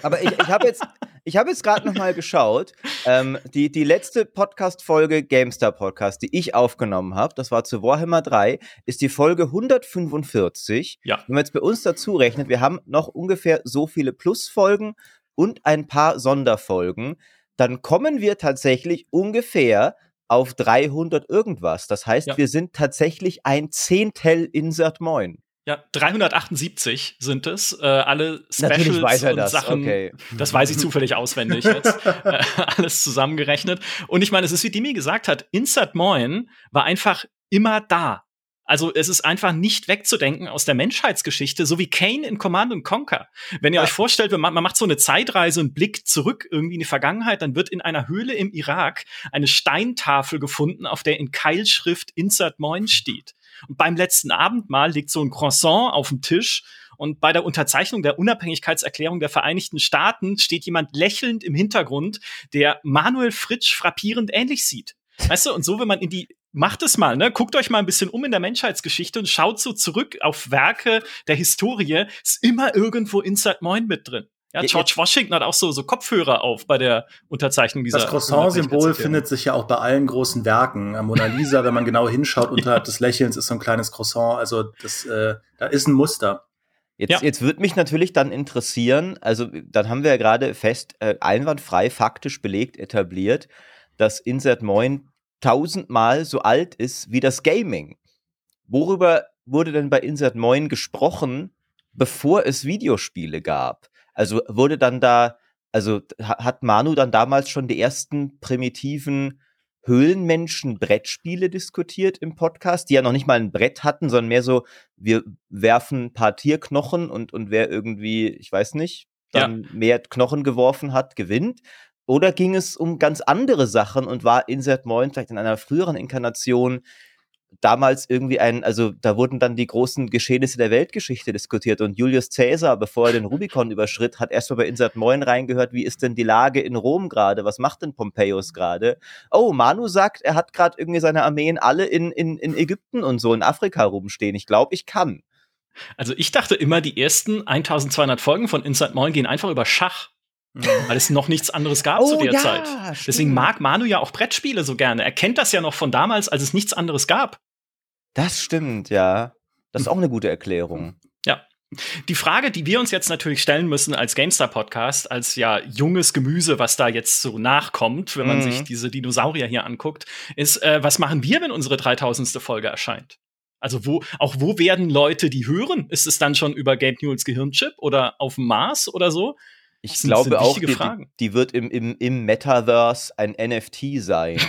Speaker 35: Aber ich, ich habe jetzt, ich habe jetzt gerade noch mal geschaut. Ähm, die, die letzte Podcast-Folge GameStar Podcast, die ich aufgenommen habe, das war zu Warhammer 3, ist die Folge 145.
Speaker 34: Ja.
Speaker 35: Wenn man jetzt bei uns dazu rechnet, wir haben noch ungefähr so viele Plusfolgen und ein paar Sonderfolgen, dann kommen wir tatsächlich ungefähr auf 300 irgendwas. Das heißt, wir sind tatsächlich ein Zehntel Insert Moin.
Speaker 34: Ja, 378 sind es. Äh, alle Specials und
Speaker 35: das,
Speaker 34: Sachen.
Speaker 35: okay.
Speaker 34: Das weiß ich zufällig auswendig jetzt. <laughs> äh, alles zusammengerechnet. Und ich meine, es ist wie Dimi gesagt hat, Insert Moin war einfach immer da. Also es ist einfach nicht wegzudenken aus der Menschheitsgeschichte, so wie Kane in Command and Conquer. Wenn ihr euch vorstellt, man man macht so eine Zeitreise und blickt zurück irgendwie in die Vergangenheit, dann wird in einer Höhle im Irak eine Steintafel gefunden, auf der in Keilschrift Insert Moin steht. Und beim letzten Abendmahl liegt so ein Croissant auf dem Tisch und bei der Unterzeichnung der Unabhängigkeitserklärung der Vereinigten Staaten steht jemand lächelnd im Hintergrund, der Manuel Fritsch frappierend ähnlich sieht. Weißt du, und so, wenn man in die, macht es mal, ne? Guckt euch mal ein bisschen um in der Menschheitsgeschichte und schaut so zurück auf Werke der Historie, ist immer irgendwo Inside Moin mit drin. Ja, George Washington hat auch so, so Kopfhörer auf bei der Unterzeichnung dieser.
Speaker 36: Das Croissant-Symbol findet sich ja auch bei allen großen Werken. Am Mona Lisa, wenn man genau hinschaut, <laughs> unterhalb des Lächelns ist so ein kleines Croissant. Also das, äh, da ist ein Muster.
Speaker 35: Jetzt, jetzt würde mich natürlich dann interessieren, also dann haben wir ja gerade fest, äh, einwandfrei, faktisch belegt, etabliert, dass Insert Moin tausendmal so alt ist wie das Gaming. Worüber wurde denn bei Insert Moin gesprochen, bevor es Videospiele gab? Also wurde dann da, also ha- hat Manu dann damals schon die ersten primitiven Höhlenmenschen-Brettspiele diskutiert im Podcast, die ja noch nicht mal ein Brett hatten, sondern mehr so, wir werfen ein paar Tierknochen und, und wer irgendwie, ich weiß nicht, dann mehr Knochen geworfen hat, gewinnt. Oder ging es um ganz andere Sachen und war Insert Moin vielleicht in einer früheren Inkarnation damals irgendwie ein, also da wurden dann die großen Geschehnisse der Weltgeschichte diskutiert und Julius Caesar, bevor er den Rubikon überschritt, hat erstmal bei Insert Moin reingehört, wie ist denn die Lage in Rom gerade, was macht denn Pompeius gerade? Oh, Manu sagt, er hat gerade irgendwie seine Armeen alle in, in, in Ägypten und so in Afrika rumstehen. Ich glaube, ich kann.
Speaker 34: Also ich dachte immer, die ersten 1200 Folgen von Inside Moin gehen einfach über Schach. Weil es noch nichts anderes gab zu
Speaker 35: Oh,
Speaker 34: der
Speaker 35: ja,
Speaker 34: Zeit. Deswegen
Speaker 35: stimmt.
Speaker 34: mag Manu ja auch Brettspiele so gerne. Er kennt das ja noch von damals, als es nichts anderes gab.
Speaker 35: Das stimmt, ja. Das ist auch eine gute Erklärung.
Speaker 34: Ja. Die Frage, die wir uns jetzt natürlich stellen müssen als GameStar-Podcast, als ja junges Gemüse, was da jetzt so nachkommt, wenn man
Speaker 35: Mhm.
Speaker 34: sich diese Dinosaurier hier anguckt, ist, äh, was machen wir, wenn unsere 3000. Folge erscheint? Also wo, auch wo werden Leute die hören? Ist es dann schon über Gabe Newells Gehirnchip oder auf dem Mars oder so?
Speaker 35: Ich glaube auch, die, die, wird im, im, im Metaverse ein NFT sein. <laughs>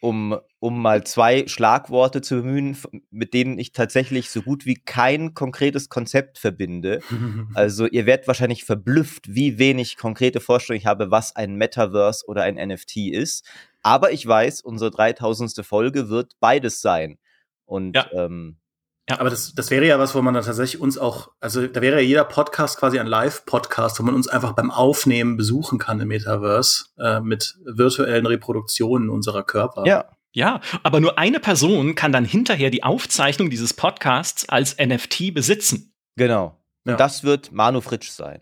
Speaker 35: um, um mal zwei Schlagworte zu bemühen, mit denen ich tatsächlich so gut wie kein konkretes Konzept verbinde. Also ihr werdet wahrscheinlich verblüfft, wie wenig konkrete Vorstellung ich habe, was ein Metaverse oder ein NFT ist. Aber ich weiß, unsere 3000. Folge wird beides sein. Und ähm,
Speaker 36: Aber das, das wäre ja was, wo man dann tatsächlich uns auch, also da wäre ja jeder Podcast quasi ein Live-Podcast, wo man uns einfach beim Aufnehmen besuchen kann im Metaverse äh, mit virtuellen Reproduktionen unserer Körper.
Speaker 35: Ja.
Speaker 34: Ja, aber nur eine Person kann dann hinterher die Aufzeichnung dieses Podcasts als NFT besitzen.
Speaker 35: genau. Und das wird Manu Fritsch sein.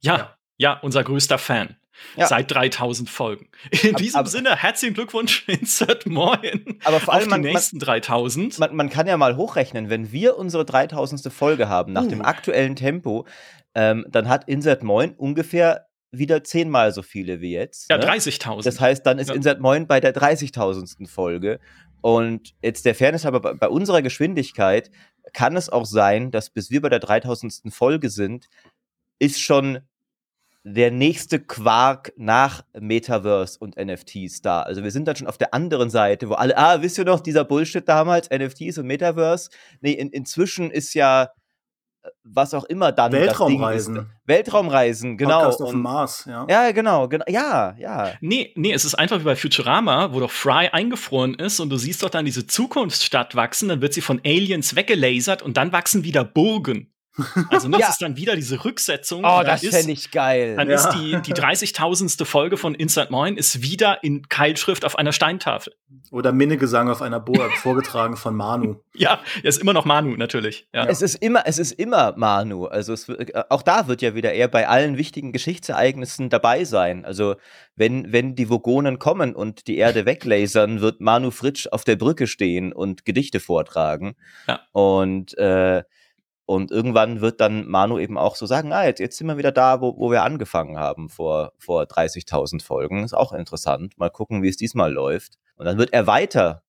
Speaker 34: Ja, ja, unser größter Fan.
Speaker 35: Ja.
Speaker 34: Seit 3000 Folgen. In
Speaker 35: Ab-
Speaker 34: diesem
Speaker 35: aber-
Speaker 34: Sinne, herzlichen Glückwunsch, <laughs> Insert Moin.
Speaker 35: Aber vor
Speaker 34: auf
Speaker 35: allem,
Speaker 34: die
Speaker 35: man,
Speaker 34: nächsten 3000.
Speaker 35: Man, man kann ja mal hochrechnen, wenn wir unsere 3000. Folge haben, nach
Speaker 34: Uh.
Speaker 35: dem aktuellen Tempo, ähm, dann hat Insert Moin ungefähr wieder zehnmal so viele wie jetzt.
Speaker 34: Ja,
Speaker 35: ne?
Speaker 34: 30.000.
Speaker 35: Das heißt, dann ist
Speaker 34: Ja.
Speaker 35: Insert Moin bei der 30.000. Folge. Und jetzt der Fairness aber bei, bei unserer Geschwindigkeit kann es auch sein, dass bis wir bei der 3000. Folge sind, ist schon der nächste Quark nach Metaverse und NFTs da. Also wir sind dann schon auf der anderen Seite, wo alle, ah, wisst ihr noch, dieser Bullshit damals, NFTs und Metaverse? Nee, in, inzwischen ist ja äh, was auch immer dann
Speaker 36: Weltraumreisen.
Speaker 35: das Ding ist. Weltraumreisen, genau.
Speaker 36: Podcast auf dem Mars, ja.
Speaker 35: Ja, genau, genau. Ja, ja.
Speaker 34: Nee, nee, es ist einfach wie bei Futurama, wo doch Fry eingefroren ist und du siehst doch dann diese Zukunftsstadt wachsen, dann wird sie von Aliens weggelasert und dann wachsen wieder Burgen. Also ne,
Speaker 35: Ja.
Speaker 34: das ist dann wieder diese Rücksetzung.
Speaker 35: Oh, das
Speaker 34: ist-
Speaker 35: fände ich geil.
Speaker 34: Dann
Speaker 35: Ja.
Speaker 34: ist die, die 30.000. Folge von Instant Moin ist wieder in Keilschrift auf einer Steintafel.
Speaker 36: Oder Minnegesang auf einer Burg, <laughs> vorgetragen von Manu.
Speaker 34: Ja, er ist immer noch Manu, natürlich. Ja.
Speaker 35: Es ist immer, es ist immer Manu. Also es, wird- äh, auch da wird ja wieder er bei allen wichtigen Geschichtsereignissen dabei sein. Also wenn, wenn die Vogonen kommen und die Erde weglasern, wird Manu Fritsch auf der Brücke stehen und Gedichte vortragen.
Speaker 34: Ja.
Speaker 35: Und, äh, und irgendwann wird dann Manu eben auch so sagen, ah, jetzt, jetzt sind wir wieder da, wo, wo wir angefangen haben vor, vor 30.000 Folgen. Ist auch interessant. Mal gucken, wie es diesmal läuft. Und dann wird er weiter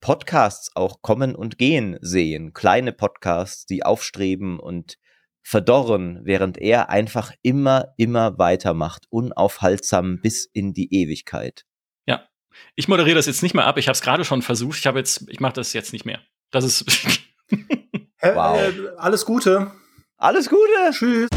Speaker 35: Podcasts auch kommen und gehen sehen. Kleine Podcasts, die aufstreben und verdorren, während er einfach immer, immer weitermacht, unaufhaltsam bis in die Ewigkeit.
Speaker 34: ja. Ich moderiere das jetzt nicht mehr ab. Ich habe es gerade schon versucht. Ich habe jetzt, ich mache das jetzt nicht mehr. Das ist <laughs>
Speaker 36: Äh, äh, alles Gute.
Speaker 35: Alles Gute.
Speaker 36: Tschüss.